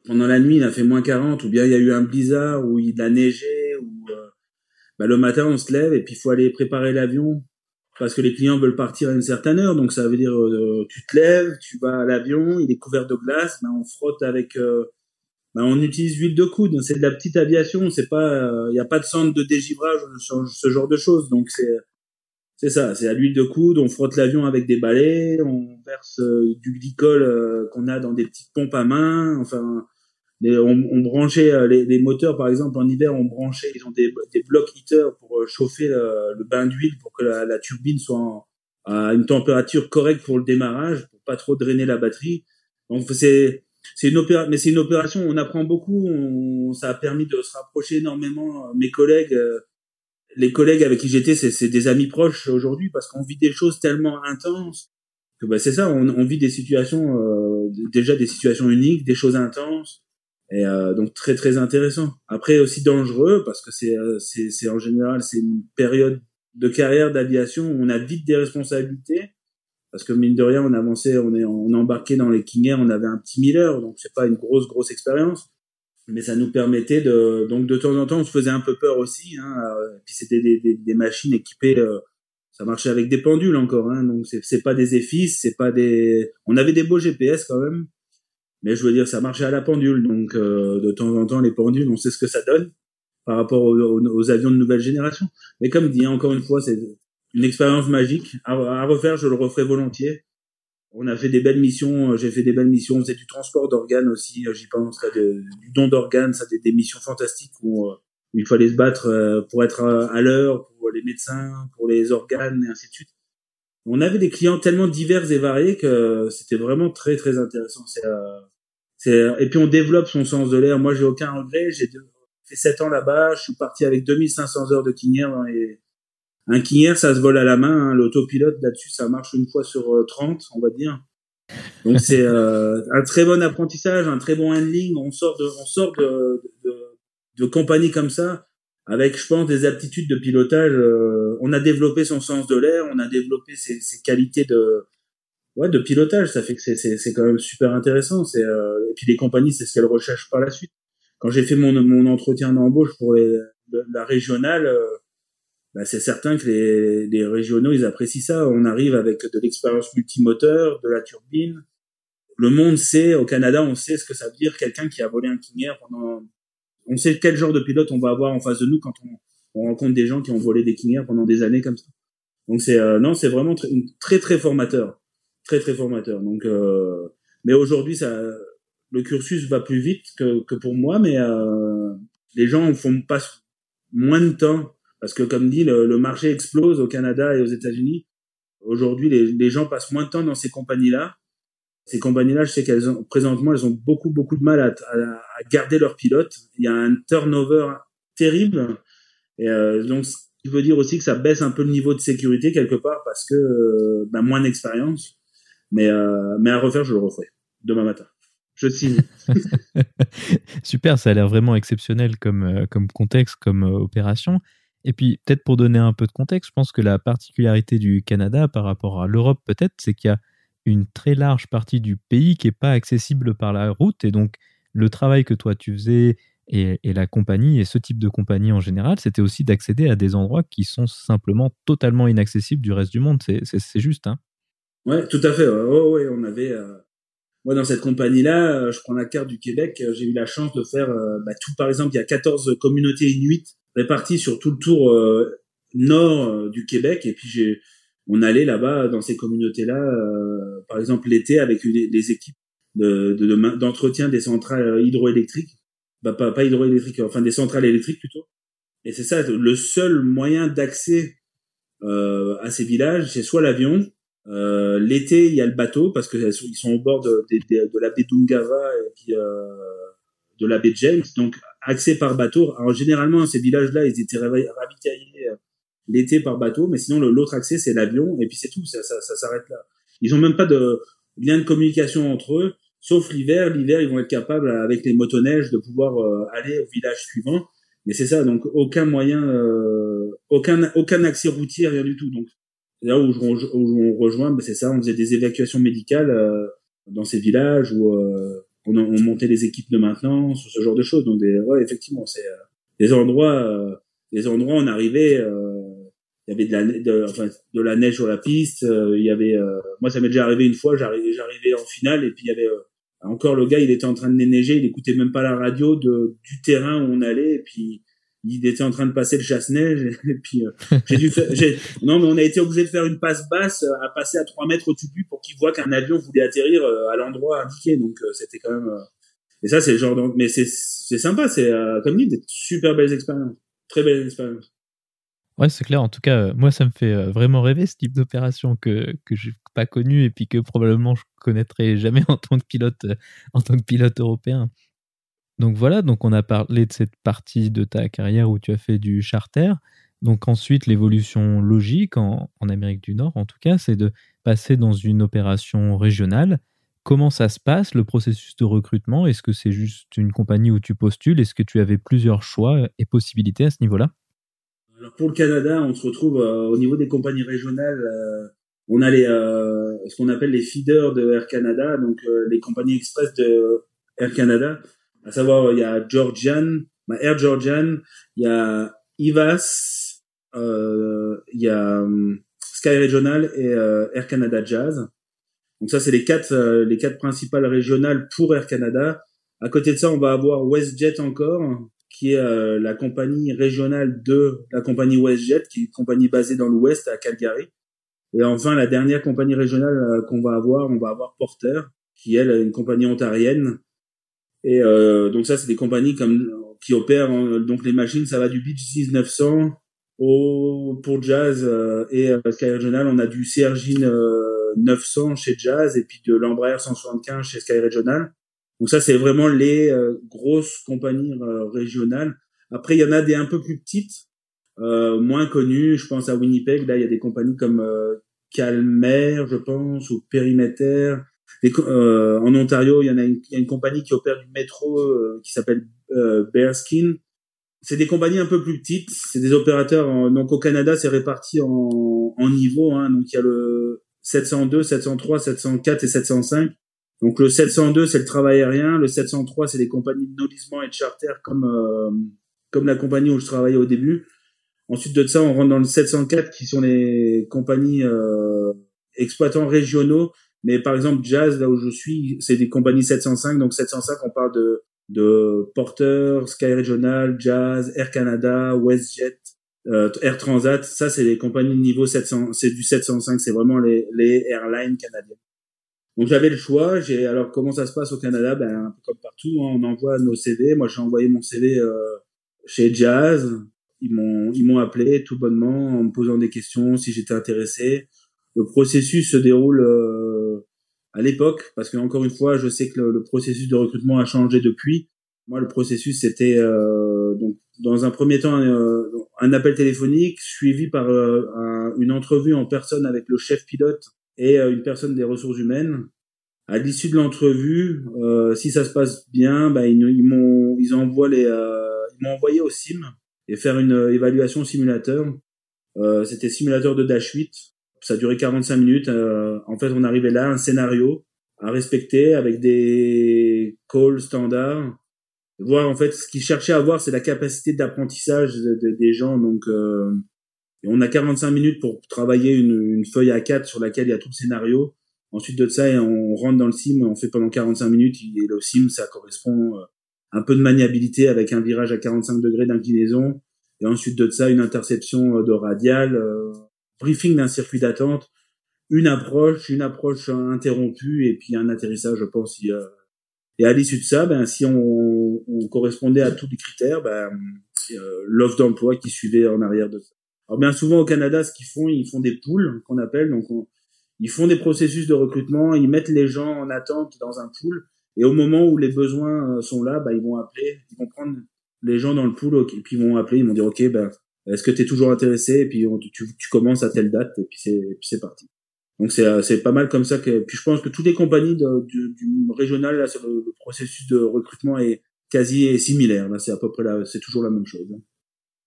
pendant la nuit, il a fait moins 40, ou bien il y a eu un blizzard, ou il a neigé, ou ben, le matin, on se lève et puis il faut aller préparer l'avion parce que les clients veulent partir à une certaine heure. Donc ça veut dire euh, tu te lèves, tu vas à l'avion, il est couvert de glace, ben on frotte avec, euh, ben on utilise huile de coude. C'est de la petite aviation, c'est pas, il euh, n'y a pas de centre de dégivrage, ce, genre de choses. Donc c'est C'est ça, c'est à l'huile de coude, on frotte l'avion avec des balais, on verse euh, du glycol euh, qu'on a dans des petites pompes à main, enfin, on, on, branchait euh, les, les, moteurs, par exemple, en hiver, on branchait, ils ont des, des blocs heaters pour chauffer le, le bain d'huile pour que la, la turbine soit à une température correcte pour le démarrage, pour pas trop drainer la batterie. Donc c'est c'est une opération, mais c'est une opération on apprend beaucoup. On, ça a permis de se rapprocher énormément. Mes collègues, les collègues avec qui j'étais, c'est des amis proches aujourd'hui parce qu'on vit des choses tellement intenses que bah, c'est ça, on, on, vit des situations euh, déjà des situations uniques, des choses intenses et euh, donc très très intéressant. Après aussi dangereux parce que c'est euh, c'est en général c'est une période de carrière d'aviation où on a vite des responsabilités parce que mine de rien on avançait, on est on embarqué dans les King Air, on avait un petit Miller donc c'est pas une grosse grosse expérience mais ça nous permettait de donc de temps en temps on se faisait un peu peur aussi hein, euh, puis c'était des, des, des, machines équipées euh, ça marchait avec des pendules encore hein, donc c'est c'est pas des EFIS c'est pas des on avait des beaux GPS quand même mais je veux dire ça marchait à la pendule donc euh, de temps en temps les pendules on sait ce que ça donne par rapport aux, avions de nouvelle génération mais comme dit encore une fois c'est une expérience magique à, refaire je le referai volontiers on a fait des belles missions. Euh, j'ai fait des belles missions. On faisait du transport d'organes aussi. Euh, j'y pense, du don d'organes. Ça, des, des missions fantastiques où, il fallait se battre pour être à, l'heure, pour les médecins, pour les organes et ainsi de suite. On avait des clients tellement divers et variés que c'était vraiment très très intéressant. C'est, c'est et puis on développe son sens de l'air. Moi, j'ai aucun regret. J'ai fait sept ans là-bas. Je suis parti avec 2500 heures de King dans les un King ça se vole à la main. Hein. L'autopilote, là-dessus, ça marche une fois sur 30, euh, on va dire. Donc c'est euh, un très bon apprentissage, un très bon handling. On sort de, on sort de, de, de compagnie comme ça avec, je pense, des aptitudes de pilotage. Euh, on a développé son sens de l'air, on a développé ses, ses, qualités de, ouais, de pilotage. Ça fait que c'est, c'est, quand même super intéressant. C'est, et puis les compagnies, c'est ce qu'elles recherchent par la suite. Quand j'ai fait mon, mon entretien d'embauche pour les, la régionale, bah, c'est certain que les, les, régionaux, ils apprécient ça. On arrive avec de l'expérience multimoteur, de la turbine. Le monde sait, au Canada, on sait ce que ça veut dire quelqu'un qui a volé un King Air pendant... On sait quel genre de pilote on va avoir en face de nous quand on, on rencontre des gens qui ont volé des King Air pendant des années comme ça. Donc c'est euh, non, c'est vraiment très, très très formateur, très très formateur. Donc euh, mais aujourd'hui ça, le cursus va plus vite que, que pour moi, mais euh, les gens font pas moins de temps parce que comme dit, le, marché explose au Canada et aux États-Unis. Aujourd'hui, les, les, gens passent moins de temps dans ces compagnies-là. Ces compagnies-là, je sais qu'elles ont présentement, elles ont beaucoup beaucoup de mal à, à, garder leurs pilotes. Il y a un turnover terrible. Et euh, donc, ce qui veut dire aussi que ça baisse un peu le niveau de sécurité quelque part parce que euh, ben, moins d'expérience. Mais euh, mais à refaire, je le referai demain matin. Je signe. Super, ça a l'air vraiment exceptionnel comme euh, comme contexte, comme euh, opération. Et puis, peut-être pour donner un peu de contexte, je pense que la particularité du Canada par rapport à l'Europe, peut-être, c'est qu'il y a une très large partie du pays qui n'est pas accessible par la route. Et donc, le travail que toi, tu faisais et, la compagnie, et ce type de compagnie en général, c'était aussi d'accéder à des endroits qui sont simplement totalement inaccessibles du reste du monde. C'est juste, hein Ouais, tout à fait. Ouais, on avait. Euh, moi, dans cette compagnie-là, euh, je prends la carte du Québec. Euh, j'ai eu la chance de faire bah, tout. Par exemple, il y a 14 communautés inuites répartis sur tout le tour nord du Québec. Et puis j'ai, on allait là-bas dans ces communautés-là, euh, par exemple l'été avec des, équipes de, d'entretien des centrales hydroélectriques, bah, pas, pas hydroélectriques, enfin des centrales électriques plutôt. Et c'est ça, le seul moyen d'accès euh, à ces villages, c'est soit l'avion. Euh, l'été, il y a le bateau parce que ils sont au bord de, de, de la baie d'Ungava et puis euh, de la baie James. Donc accès par bateau. Alors généralement, ces villages-là, ils étaient ravitaillés euh, l'été par bateau, mais sinon l'autre accès c'est l'avion et puis c'est tout, ça, ça, ça s'arrête là. Ils ont même pas de lien de communication entre eux, sauf l'hiver. L'hiver, ils vont être capables avec les motoneiges de pouvoir euh, aller au village suivant. Mais c'est ça, donc aucun moyen, euh, aucun aucun accès routier, rien du tout. Donc là où, où on rejoint, ben c'est ça, on faisait des évacuations médicales dans ces villages où on, on, montait les équipes de maintenance, ce genre de choses. Donc, ouais, effectivement, c'est euh, des endroits, euh, des endroits, on arrivait, euh, il y avait de la, enfin, de la neige sur la piste. il y avait, moi, ça m'est déjà arrivé une fois. J'arrivais, j'arrivais en finale et puis il y avait encore le gars, il était en train de neiger, il écoutait même pas la radio de, du terrain où on allait et puis il était en train de passer le chasse-neige et puis euh, j'ai dû faire, non mais on a été obligé de faire une passe basse euh, à passer à 3 mètres au-dessus pour qu'il voit qu'un avion voulait atterrir euh, à l'endroit indiqué donc c'était quand même et ça c'est le genre de... mais c'est c'est sympa c'est comme dit des super belles expériences très belles expériences Ouais, c'est clair. En tout cas, moi, ça me fait vraiment rêver ce type d'opération que que j'ai pas connu et puis que probablement je connaîtrai jamais en tant que pilote en tant que pilote européen. Donc voilà, donc on a parlé de cette partie de ta carrière où tu as fait du charter. Donc ensuite, l'évolution logique en, Amérique du Nord, en tout cas, c'est de passer dans une opération régionale. Comment ça se passe, le processus de recrutement? Est-ce que c'est juste une compagnie où tu postules? Est-ce que tu avais plusieurs choix et possibilités à ce niveau-là? Alors pour le Canada, on se retrouve euh, au niveau des compagnies régionales. Euh, on a les, euh, ce qu'on appelle les feeders de Air Canada, donc les compagnies express de Air Canada à savoir il y a Georgian, bah, Air Georgian, il y a Ivas, euh, il y a um, Sky Regional et euh, Air Canada Jazz. Donc ça c'est les quatre euh, les quatre principales régionales pour Air Canada. À côté de ça, on va avoir WestJet encore, qui est euh, la compagnie régionale de la compagnie WestJet, qui est une compagnie basée dans l'Ouest à Calgary. Et enfin, la dernière compagnie régionale qu'on va avoir, on va avoir Porter, qui est une compagnie ontarienne et euh, donc ça, c'est des compagnies comme qui opèrent hein, donc les machines, ça va du Beach 1900 au pour Jazz euh, et euh, Sky Regional, on a du CRJ 900 chez Jazz et puis de l'Embraer 175 chez Sky Regional. Donc ça, c'est vraiment les grosses compagnies régionales. Après, il y en a des un peu plus petites, moins connues. Je pense à Winnipeg. Là, il y a des compagnies comme Calmer, je pense, ou Perimeter, euh, en Ontario, il y en a une, y a une compagnie qui opère du métro euh, qui s'appelle euh, Bearskin. C'est des compagnies un peu plus petites. C'est des opérateurs. donc au Canada, c'est réparti en, en niveaux. Hein, donc il y a le 702, 703, 704 et 705. Donc le 702, c'est le travail aérien. Le 703, c'est des compagnies de nolissement et de charter comme euh, comme la compagnie où je travaillais au début. Ensuite de ça, on rentre dans le 704 qui sont les compagnies euh, exploitants régionaux mais par exemple, Jazz, là où je suis, c'est des compagnies 705. Donc 705, on parle de, de Porter, Sky Regional, Jazz, Air Canada, WestJet, euh, Air Transat. Ça, c'est les compagnies de niveau 700. C'est du 705. C'est vraiment les, les airlines canadiennes. Donc j'avais le choix. J'ai alors comment ça se passe au Canada? Ben un peu comme partout, hein, on envoie nos CV. Moi, j'ai envoyé mon CV euh, chez Jazz. Ils m'ont ils m'ont appelé tout bonnement en me posant des questions si j'étais intéressé. Le processus se déroule euh, à l'époque, parce que encore une fois, je sais que le, processus de recrutement a changé depuis. Moi, le processus c'était euh, donc dans un premier temps euh, un appel téléphonique suivi par euh, une entrevue en personne avec le chef pilote et une personne des ressources humaines. À l'issue de l'entrevue, si ça se passe bien, bah, ils, m'ont ils envoient les ils m'ont envoyé au sim et faire une évaluation simulateur. c'était simulateur de Dash 8 ça duré 45 minutes. Euh, en fait, on arrivait là, un scénario à respecter avec des calls standards. Voir en fait ce qu'ils cherchaient à voir, c'est la capacité d'apprentissage des gens. Donc, euh, on a 45 minutes pour travailler une, une, feuille A4 sur laquelle il y a tout le scénario. Ensuite de ça, on rentre dans le sim, on fait pendant 45 minutes. Et le sim, ça correspond euh, un peu de maniabilité avec un virage à 45 degrés d'inclinaison. Et ensuite de ça, une interception de radial briefing d'un circuit d'attente, une approche, une approche interrompue et puis un atterrissage, je pense. Et à l'issue de ça, ben, si on, on, correspondait à tous les critères, ben, euh, l'offre d'emploi qui suivait en arrière de ça. Alors bien souvent au Canada, ce qu'ils font, ils font des poules qu'on appelle, donc ils font des processus de recrutement, ils mettent les gens en attente dans un pool, et au moment où les besoins euh, sont là, ben, ils vont appeler, ils vont prendre les gens dans le pool, et puis ils vont appeler, ils vont dire ok, ben est-ce que tu es toujours intéressé? Et puis tu, tu, commences à telle date et puis c'est parti. Donc c'est euh, c'est pas mal comme ça que puis je pense que toutes les compagnies du, du régional là sur le, processus de recrutement est quasi similaire là c'est à peu près là c'est toujours la même chose.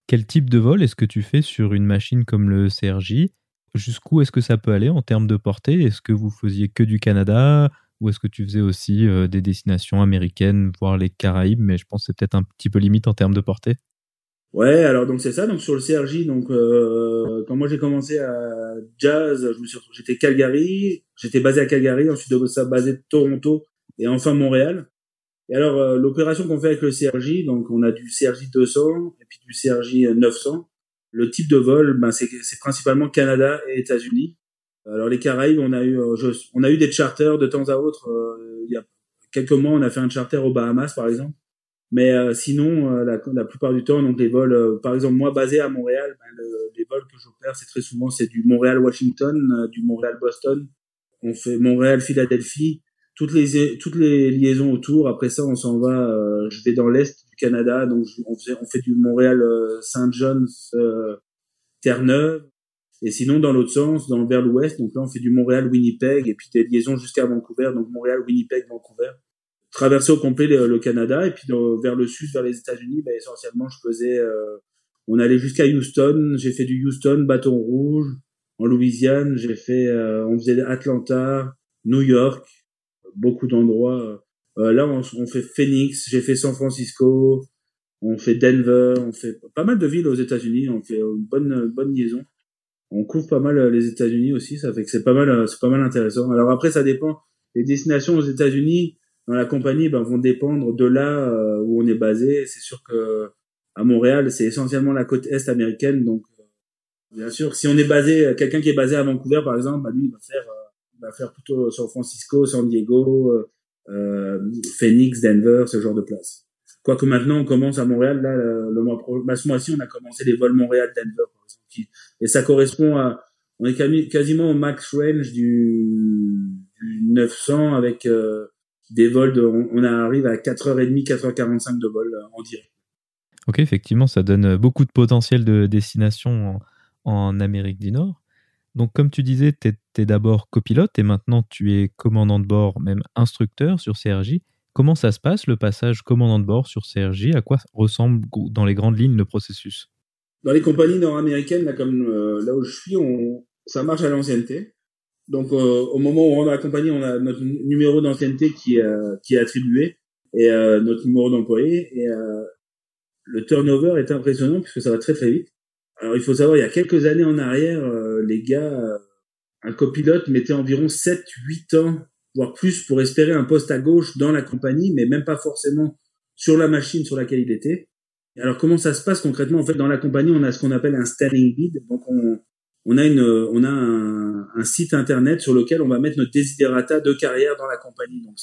Quel type de vol est-ce que tu fais sur une machine comme le CRJ Jusqu'où est-ce que ça peut aller en termes de portée? Est-ce que vous faisiez que du Canada? Ou est-ce que tu faisais aussi euh, des destinations américaines, voire les Caraïbes? Mais je pense que c'est peut-être un petit peu limite en termes de portée. Ouais, alors donc c'est ça. Donc sur le CRJ, donc euh, quand moi j'ai commencé à jazz, je j'étais Calgary, j'étais basé à Calgary, ensuite de ça basé Toronto et enfin Montréal. Et alors, euh, l'opération qu'on fait avec le CRJ, donc on a du CRJ 200 et puis du CRJ 900. Le type de vol, ben, c'est principalement Canada et États-Unis. Alors les Caraïbes, on a eu, euh, on a eu des charters de temps à autre. Euh, il y a quelques mois, on a fait un charter aux Bahamas, par exemple. Mais sinon, la, la, plupart du temps, donc les vols, par exemple, moi basé à Montréal, ben, les vols que j'opère, c'est très souvent c'est du Montréal-Washington, du Montréal-Boston. On fait Montréal-Philadelphie, toutes les toutes les liaisons autour. Après ça, on s'en va. Euh, je vais dans l'est du Canada, donc on fait on fait du Montréal euh, Saint John's euh, Terre-Neuve. Et sinon, dans l'autre sens, dans vers l'ouest, donc là, on fait du Montréal Winnipeg et puis des liaisons jusqu'à Vancouver, donc Montréal Winnipeg Vancouver. Traverser au complet le, Canada et puis vers le sud, vers les États-Unis, ben, essentiellement, je faisais. on allait jusqu'à Houston. J'ai fait du Houston, Bâton Rouge. En Louisiane, j'ai fait. on faisait Atlanta, New York beaucoup d'endroits. Euh, là, on, fait Phoenix, j'ai fait San Francisco, on fait Denver, on fait pas mal de villes aux États-Unis, on fait une bonne bonne liaison. On couvre pas mal euh, les États-Unis aussi, ça fait que c'est pas mal euh, c'est pas mal intéressant. Alors après ça dépend les destinations aux États-Unis dans la compagnie ben, vont dépendre de là où on est basé, c'est sûr que à Montréal, c'est essentiellement la côte est américaine donc bien sûr si on est basé quelqu'un qui est basé à Vancouver par exemple, ben, lui il va faire va faire plutôt San Francisco, San Diego, euh, euh, Phoenix, Denver, ce genre de place. Quoique maintenant on commence à Montréal, là le, mois bah, ce mois-ci on a commencé les vols Montréal-Denver et ça correspond à on est quasiment au max range du, du 900 avec euh, des vols de on, arrive à 4h30 4h45 de vol en direct. Ok, effectivement, ça donne beaucoup de potentiel de destination en Amérique du Nord. Donc, comme tu disais, tu étais d'abord copilote et maintenant tu es commandant de bord, même instructeur sur CRJ. Comment ça se passe le passage commandant de bord sur CRJ À quoi ressemble dans les grandes lignes le processus? Dans les compagnies nord-américaines, là, euh, là où je suis, ça marche à l'ancienneté. Donc, euh, au moment où on rentre dans la compagnie, on a notre numéro d'ancienneté qui, euh, qui est attribué et notre numéro d'employé. Et le turnover est impressionnant puisque ça va très très vite. Alors, il faut savoir, il y a quelques années en arrière, les gars, euh, un copilote mettait environ 7, 8 ans, voire plus, pour espérer un poste à gauche dans la compagnie, mais même pas forcément sur la machine sur laquelle il était. Alors comment ça se passe concrètement? En fait, dans la compagnie, on a ce qu'on appelle un standing bid. Donc on, a une, on a un, site internet sur lequel on va mettre notre desiderata de carrière dans la compagnie. Donc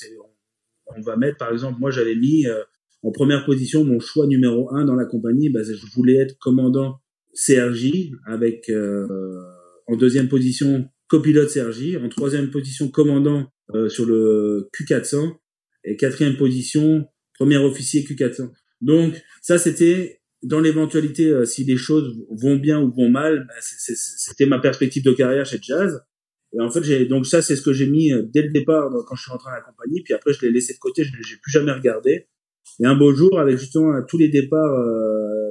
on, va mettre, par exemple, moi j'avais mis euh, en première position mon choix numéro un dans la compagnie. Bah, je voulais être commandant CRJ avec euh, en deuxième position, copilote Sergi. En troisième position, commandant euh, sur le Q400. Et quatrième position, premier officier Q400. Donc ça, c'était dans l'éventualité euh, si les choses vont bien ou vont mal. Bah, c'était ma perspective de carrière chez Jazz. Et en fait, j'ai donc ça, c'est ce que j'ai mis euh, dès le départ quand je suis rentré à la compagnie. Puis après, je l'ai laissé de côté. Je n'ai plus jamais regardé. Et un beau jour, avec justement tous les départs,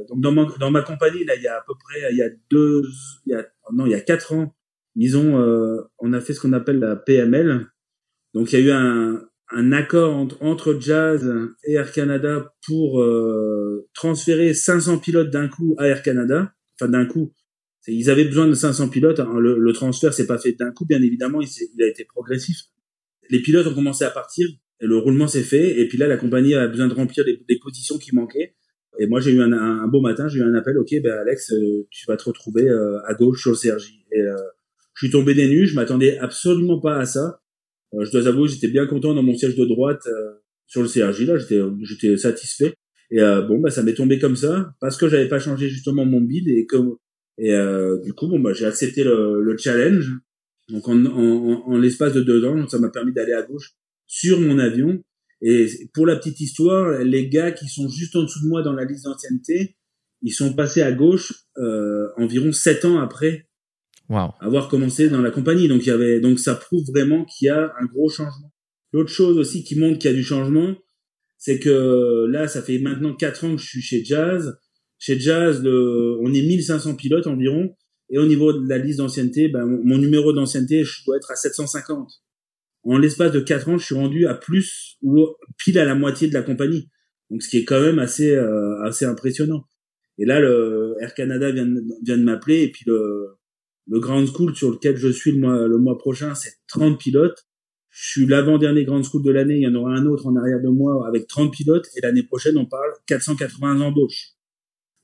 donc dans ma, dans ma compagnie, là, il y a à peu près, il y a deux, il y a non, il y a quatre ans, ils ont, euh, on a fait ce qu'on appelle la PML. Donc il y a eu un, un accord entre, entre, Jazz et Air Canada pour euh, transférer 500 pilotes d'un coup à Air Canada. Enfin d'un coup, ils avaient besoin de 500 pilotes. Le, le transfert s'est pas fait d'un coup, bien évidemment, il, il, a été progressif. Les pilotes ont commencé à partir et le roulement s'est fait. Et puis là, la compagnie a besoin de remplir les, les positions qui manquaient. Et moi, j'ai eu un, un, beau matin, j'ai eu un appel, ok, ben Alex, euh, tu vas te retrouver euh, à gauche sur le CRJ. Et euh, je suis tombé des nues, je m'attendais absolument pas à ça. je dois avouer, j'étais bien content dans mon siège de droite sur le CRJ. Là, j'étais, j'étais satisfait. Et bon, bah, ça m'est tombé comme ça parce que j'avais pas changé justement mon bid et comme et du coup, bon, bah, j'ai accepté le, le, challenge. Donc en, en, en l'espace de deux ans, ça m'a permis d'aller à gauche sur mon avion et pour la petite histoire, les gars qui sont juste en dessous de moi dans la liste d'ancienneté, ils sont passés à gauche euh, environ sept ans après avoir commencé dans la compagnie. Donc il y avait, donc ça prouve vraiment qu'il y a un gros changement. L'autre chose aussi qui montre qu'il y a du changement, c'est que là, ça fait maintenant quatre ans que je suis chez Jazz. Chez Jazz, le, on est 1500 pilotes environ. Et au niveau de la liste d'ancienneté, ben, mon, mon numéro d'ancienneté, je dois être à 750 en l'espace de quatre ans, je suis rendu à plus ou pile à la moitié de la compagnie. Donc, ce qui est quand même assez euh, assez impressionnant. Et là, le Air Canada vient de, vient de m'appeler et puis le le Ground School sur lequel je suis le mois le mois prochain, c'est 30 pilotes. je suis l'avant-dernier Grand School de l'année, il y en aura un autre en arrière de moi avec 30 pilotes, et l'année prochaine, on parle 480 embauches.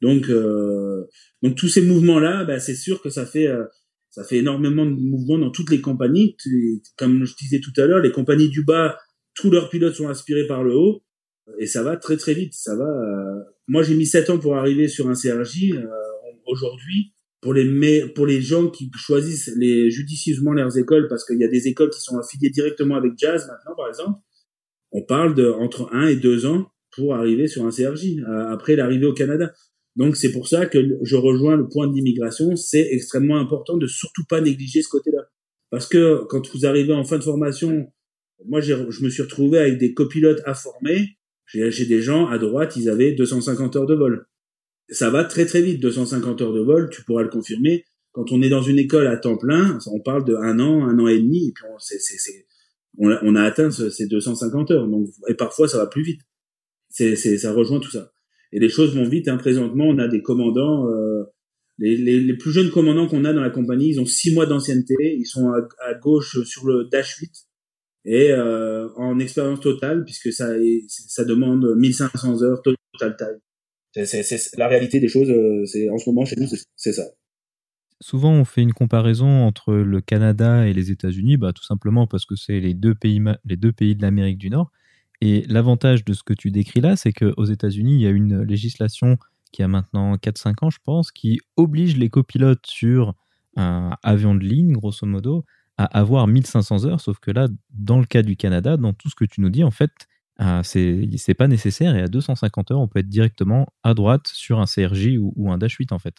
Donc, euh, donc tous ces mouvements-là, bah, c'est sûr que ça fait, euh, ça fait énormément de mouvements dans toutes les compagnies. Comme je disais tout à l'heure, les compagnies du bas, tous leurs pilotes sont inspirés par le haut, et ça va très très vite. Ça va. Euh, moi, j'ai mis 7 ans pour arriver sur un CRJ. Euh, aujourd'hui, pour les pour les gens qui choisissent les judicieusement leurs écoles parce qu'il y a des écoles qui sont affiliées directement avec Jazz maintenant par exemple on parle de entre un et deux ans pour arriver sur un CRJ euh, après l'arrivée au Canada donc c'est pour ça que je rejoins le point de l'immigration c'est extrêmement important de surtout pas négliger ce côté-là parce que quand vous arrivez en fin de formation moi je me suis retrouvé avec des copilotes à former j'ai des gens à droite ils avaient 250 heures de vol ça va très très vite, 250 heures de vol, tu pourras le confirmer. Quand on est dans une école à temps plein, on parle de un an, un an et demi, et puis on, on, a, atteint ces 250 heures. Donc, et parfois, ça va plus vite. Ça rejoint tout ça. Et les choses vont vite. Hein. Présentement, on a des commandants, euh, les, les, les, plus jeunes commandants qu'on a dans la compagnie, ils ont six mois d'ancienneté. Ils sont à, à, gauche sur le dash 8 et euh, en expérience totale, puisque ça, ça demande 1500 heures total time. C'est la réalité des choses. Euh, c'est en ce moment chez nous, c'est ça. Souvent, on fait une comparaison entre le Canada et les États-Unis, bah, tout simplement parce que c'est les deux pays, les deux pays de l'Amérique du Nord. Et l'avantage de ce que tu décris là, c'est qu'aux États-Unis, il y a une législation qui a maintenant 4-5 ans, je pense, qui oblige les copilotes sur un avion de ligne, grosso modo, à avoir 1500 heures. Sauf que là, dans le cas du Canada, dans tout ce que tu nous dis, en fait, ah, c'est pas nécessaire et à 250 heures, on peut être directement à droite sur un CRJ ou, un Dash 8 en fait.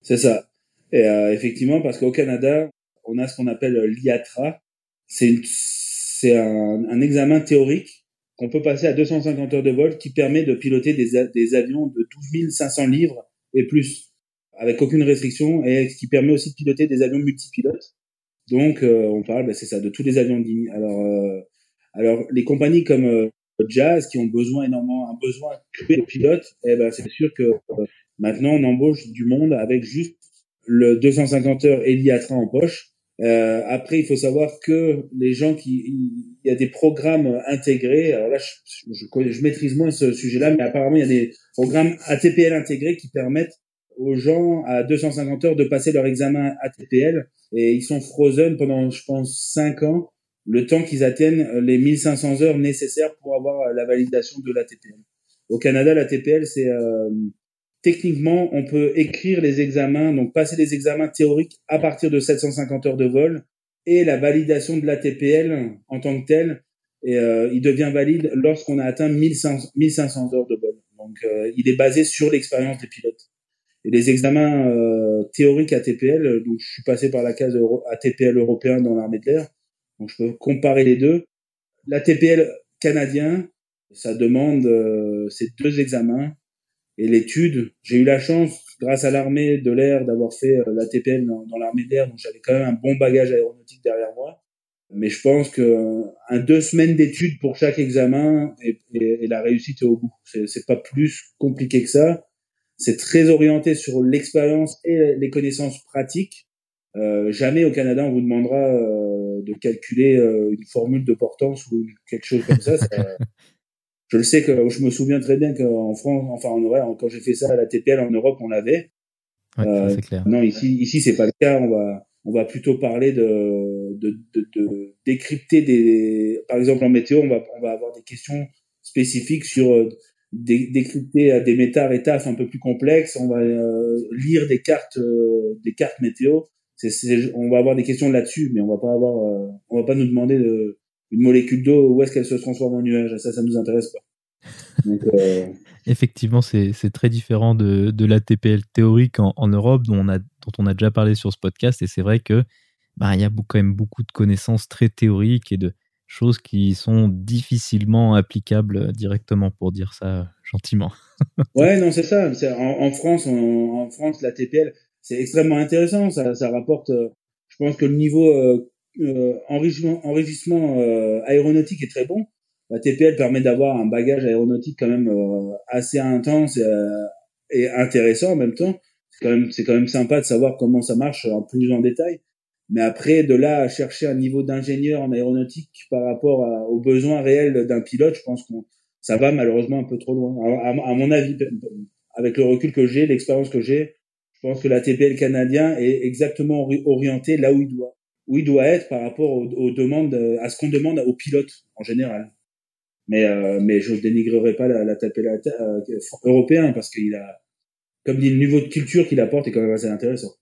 C'est ça. Et euh, effectivement, parce qu'au Canada, on a ce qu'on appelle l'IATRA. C'est un, un, examen théorique qu'on peut passer à 250 heures de vol qui permet de piloter des, des avions de 12 500 livres et plus, avec aucune restriction, et qui permet aussi de piloter des avions multipilotes. Donc, euh, on parle, ben, c'est ça, de tous les avions de ligne. Alors, euh, alors les compagnies comme jazz qui ont besoin énormément un besoin de pilotes, eh ben c'est sûr que euh, maintenant on embauche du monde avec juste le 250 heures Eliatra en poche. Euh, après, il faut savoir que les gens qui, il y a des programmes intégrés. Alors là, je, je, je maîtrise moins ce sujet-là, mais apparemment il y a des programmes ATPL intégrés qui permettent aux gens à 250 heures de passer leur examen ATPL et ils sont frozen pendant, je pense, 5 ans le temps qu'ils atteignent les 1500 heures nécessaires pour avoir la validation de l'ATPL. Au Canada, l'ATPL, c'est euh, techniquement, on peut écrire les examens, donc passer les examens théoriques à partir de 750 heures de vol et la validation de l'ATPL en tant que tel, et il devient valide lorsqu'on a atteint 1500, 1500 heures de vol. Donc, il est basé sur l'expérience des pilotes. Et les examens théoriques ATPL, donc je suis passé par la case ATPL européen dans l'armée de l'air, donc je peux comparer les deux. La TPL canadien, ça demande euh, ces deux examens et l'étude. J'ai eu la chance, grâce à l'armée de l'air, d'avoir fait euh, la TPL dans, l'armée de l'air, donc j'avais quand même un bon bagage aéronautique derrière moi. Mais je pense que un deux semaines d'études pour chaque examen et, la réussite est au bout. C'est pas plus compliqué que ça. C'est très orienté sur l'expérience et les connaissances pratiques. Euh, jamais au Canada on vous demandera euh, de calculer euh, une formule de portance ou quelque chose comme ça. je le sais que je me souviens très bien qu'en France, enfin en Europe, quand j'ai fait ça à la TPL en Europe, on l'avait. Ouais, clair. Non, ici, ici c'est pas le cas. On va, on va plutôt parler de, de, de, de décrypter des, par exemple en météo, on va, on va avoir des questions spécifiques sur décrypter des métas et un peu plus complexes. On va lire des cartes, des cartes météo on va avoir des questions là-dessus, mais on va pas avoir, euh, on va pas nous demander de, une molécule d'eau où est-ce qu'elle se transforme en nuage? Ça, ça nous intéresse pas. Euh, Effectivement, c'est très différent de, de l'ATPL théorique en, Europe, dont on, a, dont on a déjà parlé sur ce podcast. Et c'est vrai que bah, il y a quand même beaucoup de connaissances très théoriques et de choses qui sont difficilement applicables directement, pour dire ça gentiment. ouais, non, c'est ça. En, en, France, en France, l'ATPL, c'est extrêmement intéressant. Ça, ça rapporte, euh, je pense que le niveau euh, euh enrichissement, euh, aéronautique est très bon. La TPL permet d'avoir un bagage aéronautique quand même assez intense et, intéressant en même temps. C'est quand même, c'est quand même sympa de savoir comment ça marche en plus en détail. Mais après, de là à chercher un niveau d'ingénieur en aéronautique par rapport aux besoins réels d'un pilote, je pense qu'on ça va malheureusement un peu trop loin. À, mon avis, avec le recul que j'ai, l'expérience que j'ai, je pense que la TPL canadien est exactement orienté là où il doit, où il doit être par rapport aux, demandes, à ce qu'on demande aux pilotes en général. Mais euh, mais je dénigrerai pas la, la TPL euh, européen parce qu'il a, comme dit, le niveau de culture qu'il apporte est quand même assez intéressant.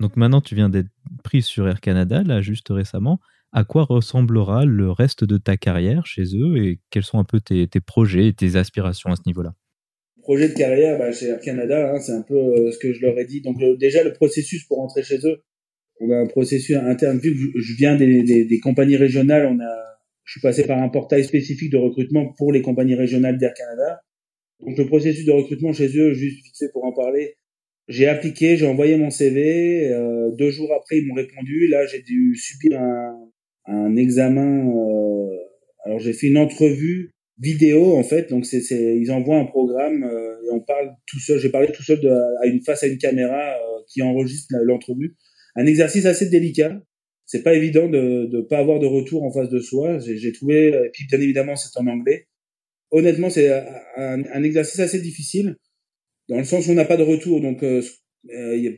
Donc maintenant, tu viens d'être pris sur Air Canada, là, juste récemment. À quoi ressemblera le reste de ta carrière chez eux et quels sont un peu tes, projets et tes aspirations à ce niveau-là? Projet de carrière bah, chez Air Canada, hein, c'est un peu euh, ce que je leur ai dit. Donc déjà, le processus pour rentrer chez eux, on a un processus interne. Vu que je viens des, des, compagnies régionales, on a, je suis passé par un portail spécifique de recrutement pour les compagnies régionales d'Air Canada. Donc le processus de recrutement chez eux, juste vite fait pour en parler, j'ai appliqué, j'ai envoyé mon CV. Euh, deux jours après, ils m'ont répondu. Là, j'ai dû subir un, un examen. Euh, alors, j'ai fait une entrevue vidéo en fait. Donc, c'est, c'est ils envoient un programme euh, et on parle tout seul. J'ai parlé tout seul de, à une face à une caméra euh, qui enregistre l'entrevue. Un exercice assez délicat. C'est pas évident de ne pas avoir de retour en face de soi. J'ai, trouvé. Et puis, bien évidemment, c'est en anglais. Honnêtement, c'est un, un exercice assez difficile dans le sens où on n'a pas de retour, donc euh, euh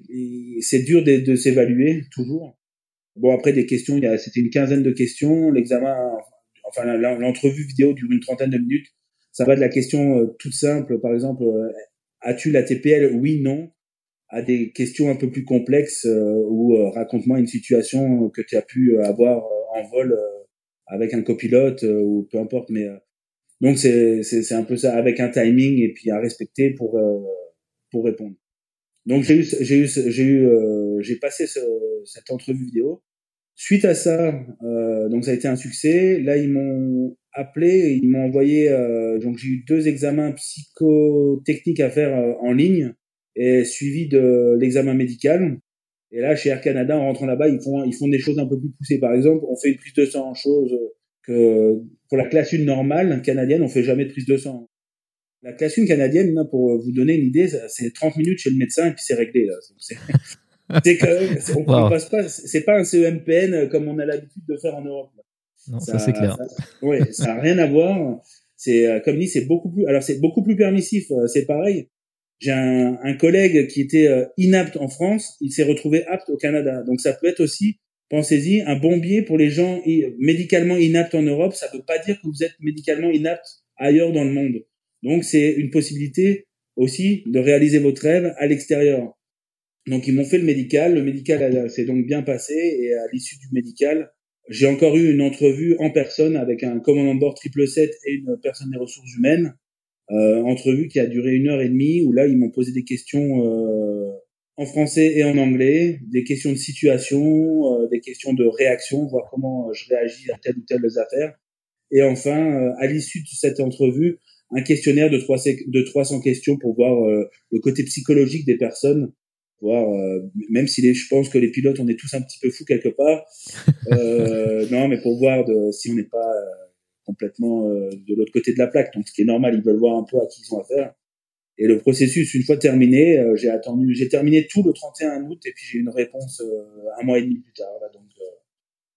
c'est dur de, de s'évaluer toujours. Bon après des questions, c'était une quinzaine de questions. L'examen, enfin l'entrevue vidéo dure une trentaine de minutes. Ça va de la question euh, toute simple, par exemple, euh, as-tu la TPL Oui, non, à des questions un peu plus complexes ou raconte-moi une situation que tu as pu avoir en vol avec un copilote ou peu importe, mais donc c'est c'est un peu ça avec un timing et puis à respecter pour pour répondre. Donc j'ai eu j'ai eu j'ai eu euh, j'ai passé ce, cette entrevue vidéo. Suite à ça, euh, donc ça a été un succès. Là ils m'ont appelé, ils m'ont envoyé euh, donc j'ai eu deux examens psychotechniques à faire euh, en ligne et suivi de l'examen médical. Et là chez Air Canada en rentrant là-bas ils font ils font des choses un peu plus poussées. Par exemple on fait une prise de sang en chose que pour la classe 1 normale canadienne on fait jamais de prise de sang. La classe 1 canadienne, pour vous donner une idée, c'est 30 minutes chez le médecin et puis c'est réglé. Là. C'est, c'est on, passe pas, c'est pas un CEMPN comme on a l'habitude de faire en Europe. Non, ça, c'est clair. Ça, ça a rien à voir. C'est euh, comme dit, c'est beaucoup plus. Alors c'est beaucoup plus permissif. Euh, c'est pareil. J'ai un, un, collègue qui était euh, inapte en France, il s'est retrouvé apte au Canada. Donc ça peut être aussi, pensez-y, un bon biais pour les gens médicalement inaptes en Europe. Ça ne veut pas dire que vous êtes médicalement inapte ailleurs dans le monde. Donc c'est une possibilité aussi de réaliser votre rêve à l'extérieur. Donc ils m'ont fait le médical, le médical s'est donc bien passé et à l'issue du médical, j'ai encore eu une entrevue en personne avec un commandant de bord triple 7 et une personne des ressources humaines. Euh, entrevue qui a duré une heure et demie où là ils m'ont posé des questions euh, en français et en anglais, des questions de situation, euh, des questions de réaction, voir comment je réagis à telle ou telle affaire. Et enfin, euh, à l'issue de cette entrevue, un questionnaire de 300, de 300 questions pour voir euh, le côté psychologique des personnes. Voir, euh, même si les, je pense que les pilotes, on est tous un petit peu fous quelque part. Euh, non, mais pour voir de, si on n'est pas complètement de l'autre côté de la plaque. Donc, ce qui est normal, ils veulent voir un peu à qui ils ont affaire. Et le processus, une fois terminé, j'ai attendu, j'ai terminé tout le 31 août et puis j'ai eu une réponse un mois et demi plus tard. Là, donc,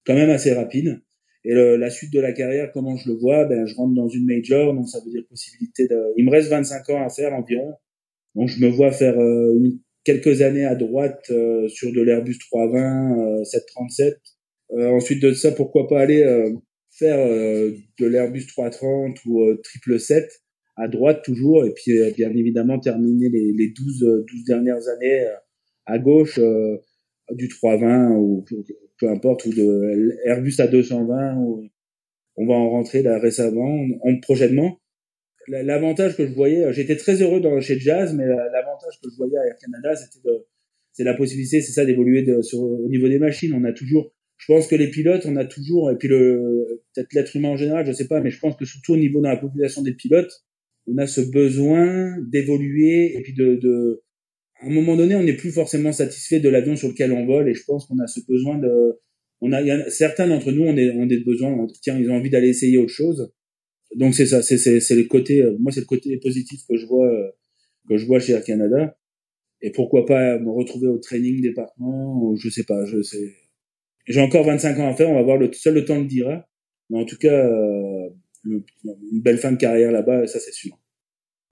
quand même assez rapide. Et la suite de la carrière, comment je le vois? Ben, je rentre dans une major, donc ça veut dire possibilité de. Il me reste 25 ans à faire environ, donc je me vois faire euh, quelques années à droite euh, sur de l'Airbus 320, 737. Euh, ensuite de ça, pourquoi pas aller faire de l'Airbus 330 ou triple 7 à droite toujours, et puis bien évidemment terminer les, les 12, 12 dernières années à gauche du 320 ou peu importe, ou de Airbus à 220, ou on va en rentrer là récemment, en prochainement. L'avantage que je voyais, j'étais très heureux dans, chez Jazz, mais l'avantage que je voyais à Air Canada, c'était c'est la possibilité, c'est ça, d'évoluer sur, au niveau des machines. On a toujours, je pense que les pilotes, on a toujours, et puis le, peut-être l'être humain en général, je sais pas, mais je pense que surtout au niveau de la population des pilotes, on a ce besoin d'évoluer et puis de, de, à un moment donné, on n'est plus forcément satisfait de l'avion sur lequel on vole, et je pense qu'on a ce besoin de, on a, y a certains d'entre nous, on est, on est besoin, tiens, ils ont envie d'aller essayer autre chose. Donc c'est ça, c'est, c'est, le côté, moi c'est le côté positif que je vois, que je vois chez Air Canada. Et pourquoi pas me retrouver au training département, ou je sais pas, je sais. J'ai encore 25 ans à faire. On va voir le seul le temps le dira. Mais en tout cas, euh, une belle fin de carrière là-bas, ça c'est sûr.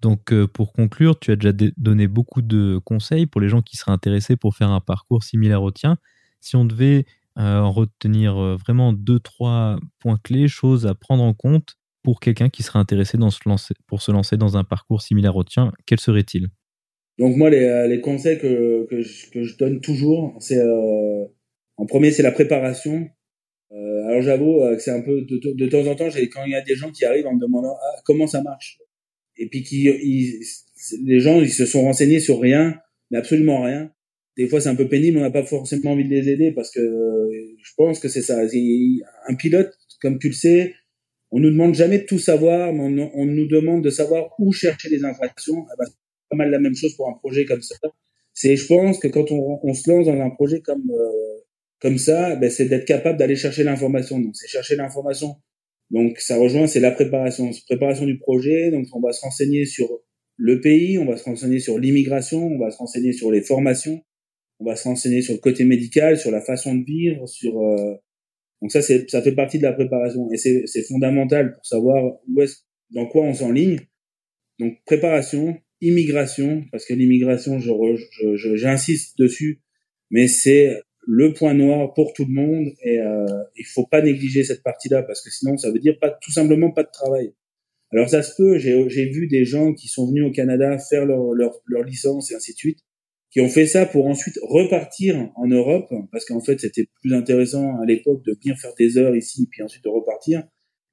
Donc, euh, pour conclure, tu as déjà donné beaucoup de conseils pour les gens qui seraient intéressés pour faire un parcours similaire au tien. Si on devait euh, en retenir vraiment deux, trois points clés, choses à prendre en compte pour quelqu'un qui serait intéressé dans se lancer, pour se lancer dans un parcours similaire au tien, quels seraient-ils? Donc, moi, les, les conseils que, que, je, que, je, donne toujours, c'est en premier, c'est la préparation. Euh, alors j'avoue que c'est un peu de, de, temps en temps, quand il y a des gens qui arrivent en me demandant ah, comment ça marche, et puis qui les gens ils se sont renseignés sur rien, mais absolument rien. Des fois c'est un peu pénible, on n'a pas forcément envie de les aider parce que je pense que c'est ça. Un pilote, comme tu le sais, on nous demande jamais de tout savoir, mais on, on nous demande de savoir où chercher les infractions. Ah bah, c'est pas mal la même chose pour un projet comme ça. C'est, je pense que quand on, on, se lance dans un projet comme euh, comme ça, ben, c'est d'être capable d'aller chercher l'information. Donc, c'est chercher l'information. Donc, ça rejoint, c'est la préparation, préparation du projet. Donc, on va se renseigner sur le pays, on va se renseigner sur l'immigration, on va se renseigner sur les formations, on va se renseigner sur le côté médical, sur la façon de vivre, sur euh... donc ça c'est ça fait partie de la préparation et c'est fondamental pour savoir où est dans quoi on s'enligne. Donc préparation, immigration parce que l'immigration je j'insiste dessus mais c'est le point noir pour tout le monde et euh, il faut pas négliger cette partie-là parce que sinon ça veut dire pas tout simplement pas de travail. Alors ça se peut, j'ai vu des gens qui sont venus au Canada faire leur, leur, leur licence et ainsi de suite, qui ont fait ça pour ensuite repartir en Europe parce qu'en fait c'était plus intéressant à l'époque de venir faire des heures ici puis ensuite de repartir.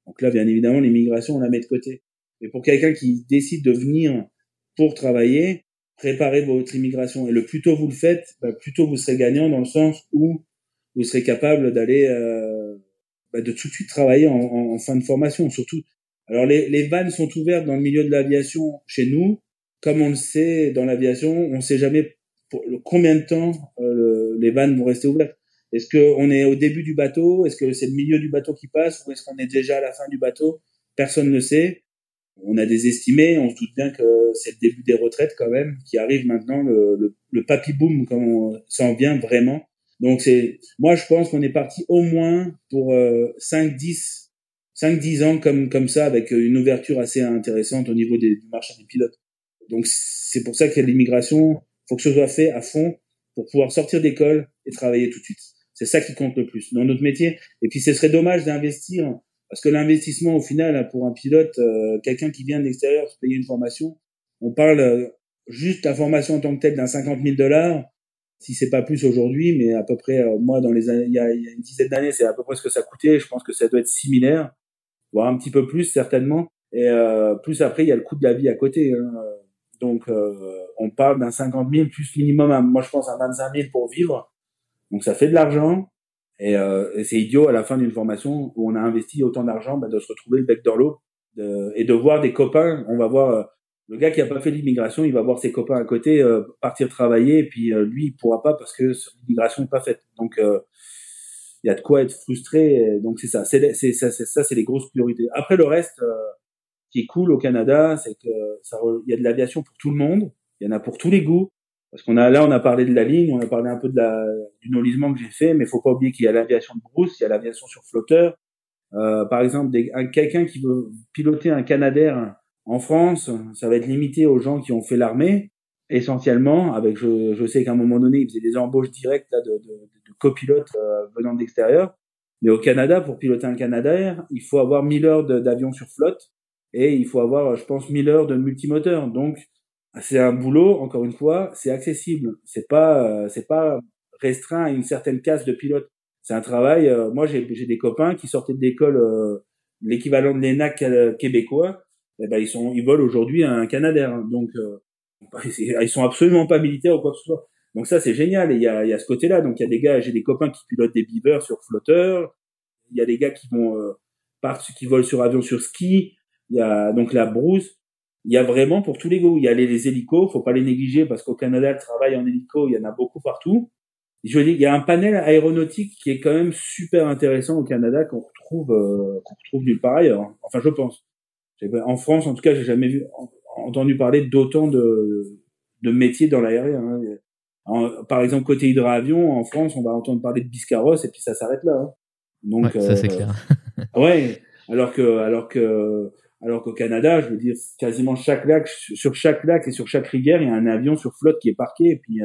Donc là bien évidemment l'immigration on la met de côté. Mais pour quelqu'un qui décide de venir pour travailler, préparez votre immigration. Et le plus tôt vous le faites, bah, plus tôt vous serez gagnant dans le sens où vous serez capable d'aller euh, bah, de tout de suite travailler en, fin de formation. Surtout, alors les, les vannes sont ouvertes dans le milieu de l'aviation chez nous. Comme on le sait dans l'aviation, on ne sait jamais pour combien de temps euh, les vannes vont rester ouvertes. Est-ce qu'on est au début du bateau? Est-ce que c'est le milieu du bateau qui passe? Ou est-ce qu'on est déjà à la fin du bateau? Personne ne sait on a des estimés, on se doute bien que c'est le début des retraites quand même, qui arrive maintenant, le, le, le papy boom, comme on s'en vient vraiment. Donc c'est, moi je pense qu'on est parti au moins pour euh, 5, 10, 5, 10 ans comme, comme ça, avec une ouverture assez intéressante au niveau des, du marché des pilotes. Donc c'est pour ça que l'immigration, faut que ce soit fait à fond pour pouvoir sortir d'école et travailler tout de suite. C'est ça qui compte le plus dans notre métier. Et puis ce serait dommage d'investir parce que l'investissement, au final, pour un pilote, euh, quelqu'un qui vient de l'extérieur se payer une formation, on parle euh, juste la formation en tant que telle d'un 50 000 dollars, si c'est pas plus aujourd'hui, mais à peu près, euh, moi, dans les il y a, une dizaine d'années, c'est à peu près ce que ça coûtait. Je pense que ça doit être similaire, voire un petit peu plus certainement. Et plus après, il y a le coût de la vie à côté. Hein. Donc, on parle d'un 50 000 plus minimum, moi je pense à 25 000 pour vivre. Donc ça fait de l'argent. Et, euh, et c'est idiot à la fin d'une formation où on a investi autant d'argent bah, de se retrouver le bec dans l'eau et de voir des copains. On va voir euh, le gars qui a pas fait l'immigration, il va voir ses copains à côté euh, partir travailler et puis euh, lui il pourra pas parce que l'immigration n'est pas faite. Donc il y a de quoi être frustré. Donc c'est ça, c'est ça, c'est ça, c'est les grosses priorités. Après le reste qui est cool au Canada, c'est que il y a de l'aviation pour tout le monde. Il y en a pour tous les goûts. Parce qu'on a là, on a parlé de la ligne, on a parlé un peu de la, du nolisement que j'ai fait, mais faut pas oublier qu'il y a l'aviation de brousse, il y a l'aviation sur flotteur. Euh, par exemple, quelqu'un qui veut piloter un Canadair en France, ça va être limité aux gens qui ont fait l'armée, essentiellement. Avec, je, je sais qu'à un moment donné, ils faisaient des embauches directes de, de, de copilotes euh, venant de l'extérieur. Mais au Canada, pour piloter un Canadair, il faut avoir 1000 heures d'avion sur flotte et il faut avoir, je pense, 1000 heures de multimoteur. Donc, c'est un boulot, encore une fois, c'est accessible. C'est pas, euh, c'est pas restreint à une certaine casse de pilote. C'est un travail. Euh, moi, j'ai, j'ai des copains qui sortaient de l'école, euh, l'équivalent de l'ENAC québécois. Et eh ben, ils sont, ils volent aujourd'hui un Canadair. Donc, ils sont absolument pas militaires ou quoi que ce soit. Donc ça, c'est génial. Et il y a, y a ce côté-là. Donc il y a des gars, j'ai des copains qui pilotent des beavers sur flotteur. Il y a des gars qui vont partent, qui volent sur avion sur ski. Il y a donc la brousse il y a vraiment pour tous les goûts. Il y a les, les hélicos, faut pas les négliger parce qu'au Canada, le travail en hélico, il y en a beaucoup partout. Je veux dire, il y a un panel aéronautique qui est quand même super intéressant au Canada qu'on retrouve euh, qu'on retrouve nulle part ailleurs. Enfin, je pense. En France, en tout cas, j'ai jamais vu entendu parler d'autant de, de métiers dans l'aérien. Hein. par exemple, côté hydravion, en France, on va entendre parler de Biscarros et puis ça s'arrête là. Hein. Donc, ça c'est clair. ouais, alors que, alors que, alors qu'au Canada, je veux dire, quasiment chaque lac, sur chaque lac et sur chaque rivière, il y a un avion sur flotte qui est parqué et puis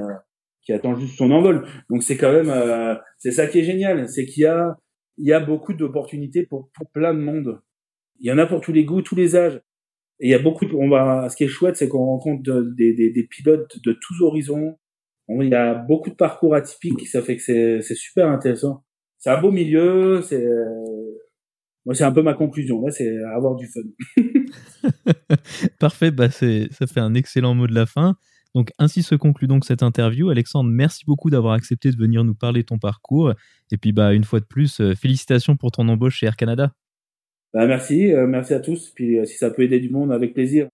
qui attend juste son envol. Donc c'est quand même, c'est ça qui est génial, c'est qu'il y a, il y a beaucoup d'opportunités pour, pour plein de monde. Il y en a pour tous les goûts, tous les âges. Et il y a beaucoup, on va, ce qui est chouette, c'est qu'on rencontre des, des, des, pilotes de tous horizons. Il y a beaucoup de parcours atypiques, ça fait que c'est, c'est super intéressant. C'est un beau milieu, c'est, moi, c'est un peu ma conclusion. Là, c'est avoir du fun. Parfait. Bah, c'est, ça fait un excellent mot de la fin. Donc, ainsi se conclut donc cette interview. Alexandre, merci beaucoup d'avoir accepté de venir nous parler de ton parcours. Et puis, bah, une fois de plus, euh, félicitations pour ton embauche chez Air Canada. Bah, merci, euh, merci à tous. Puis, euh, si ça peut aider du monde, avec plaisir.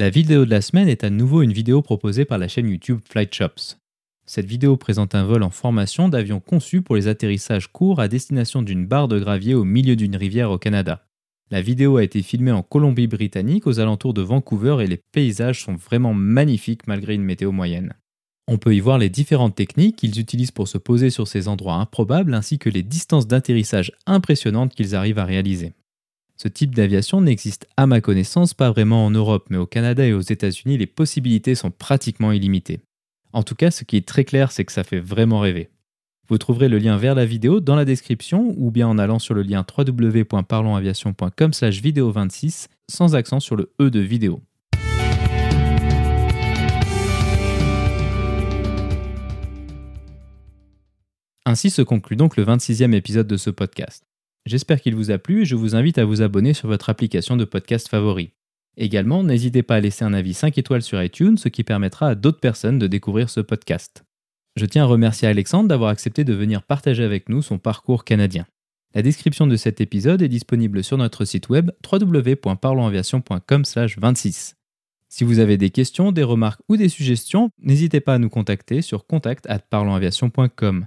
La vidéo de la semaine est à nouveau une vidéo proposée par la chaîne YouTube Flight Shops. Cette vidéo présente un vol en formation d'avion conçu pour les atterrissages courts à destination d'une barre de gravier au milieu d'une rivière au Canada. La vidéo a été filmée en Colombie-Britannique aux alentours de Vancouver et les paysages sont vraiment magnifiques malgré une météo moyenne. On peut y voir les différentes techniques qu'ils utilisent pour se poser sur ces endroits improbables ainsi que les distances d'atterrissage impressionnantes qu'ils arrivent à réaliser. Ce type d'aviation n'existe à ma connaissance pas vraiment en Europe, mais au Canada et aux États-Unis, les possibilités sont pratiquement illimitées. En tout cas, ce qui est très clair, c'est que ça fait vraiment rêver. Vous trouverez le lien vers la vidéo dans la description ou bien en allant sur le lien www.parlonsaviation.com slash vidéo 26 sans accent sur le E de vidéo. Ainsi se conclut donc le 26e épisode de ce podcast. J'espère qu'il vous a plu et je vous invite à vous abonner sur votre application de podcast favori. Également, n'hésitez pas à laisser un avis 5 étoiles sur iTunes, ce qui permettra à d'autres personnes de découvrir ce podcast. Je tiens à remercier Alexandre d'avoir accepté de venir partager avec nous son parcours canadien. La description de cet épisode est disponible sur notre site web www.parlonsaviation.com/26. Si vous avez des questions, des remarques ou des suggestions, n'hésitez pas à nous contacter sur contact@parlonsaviation.com.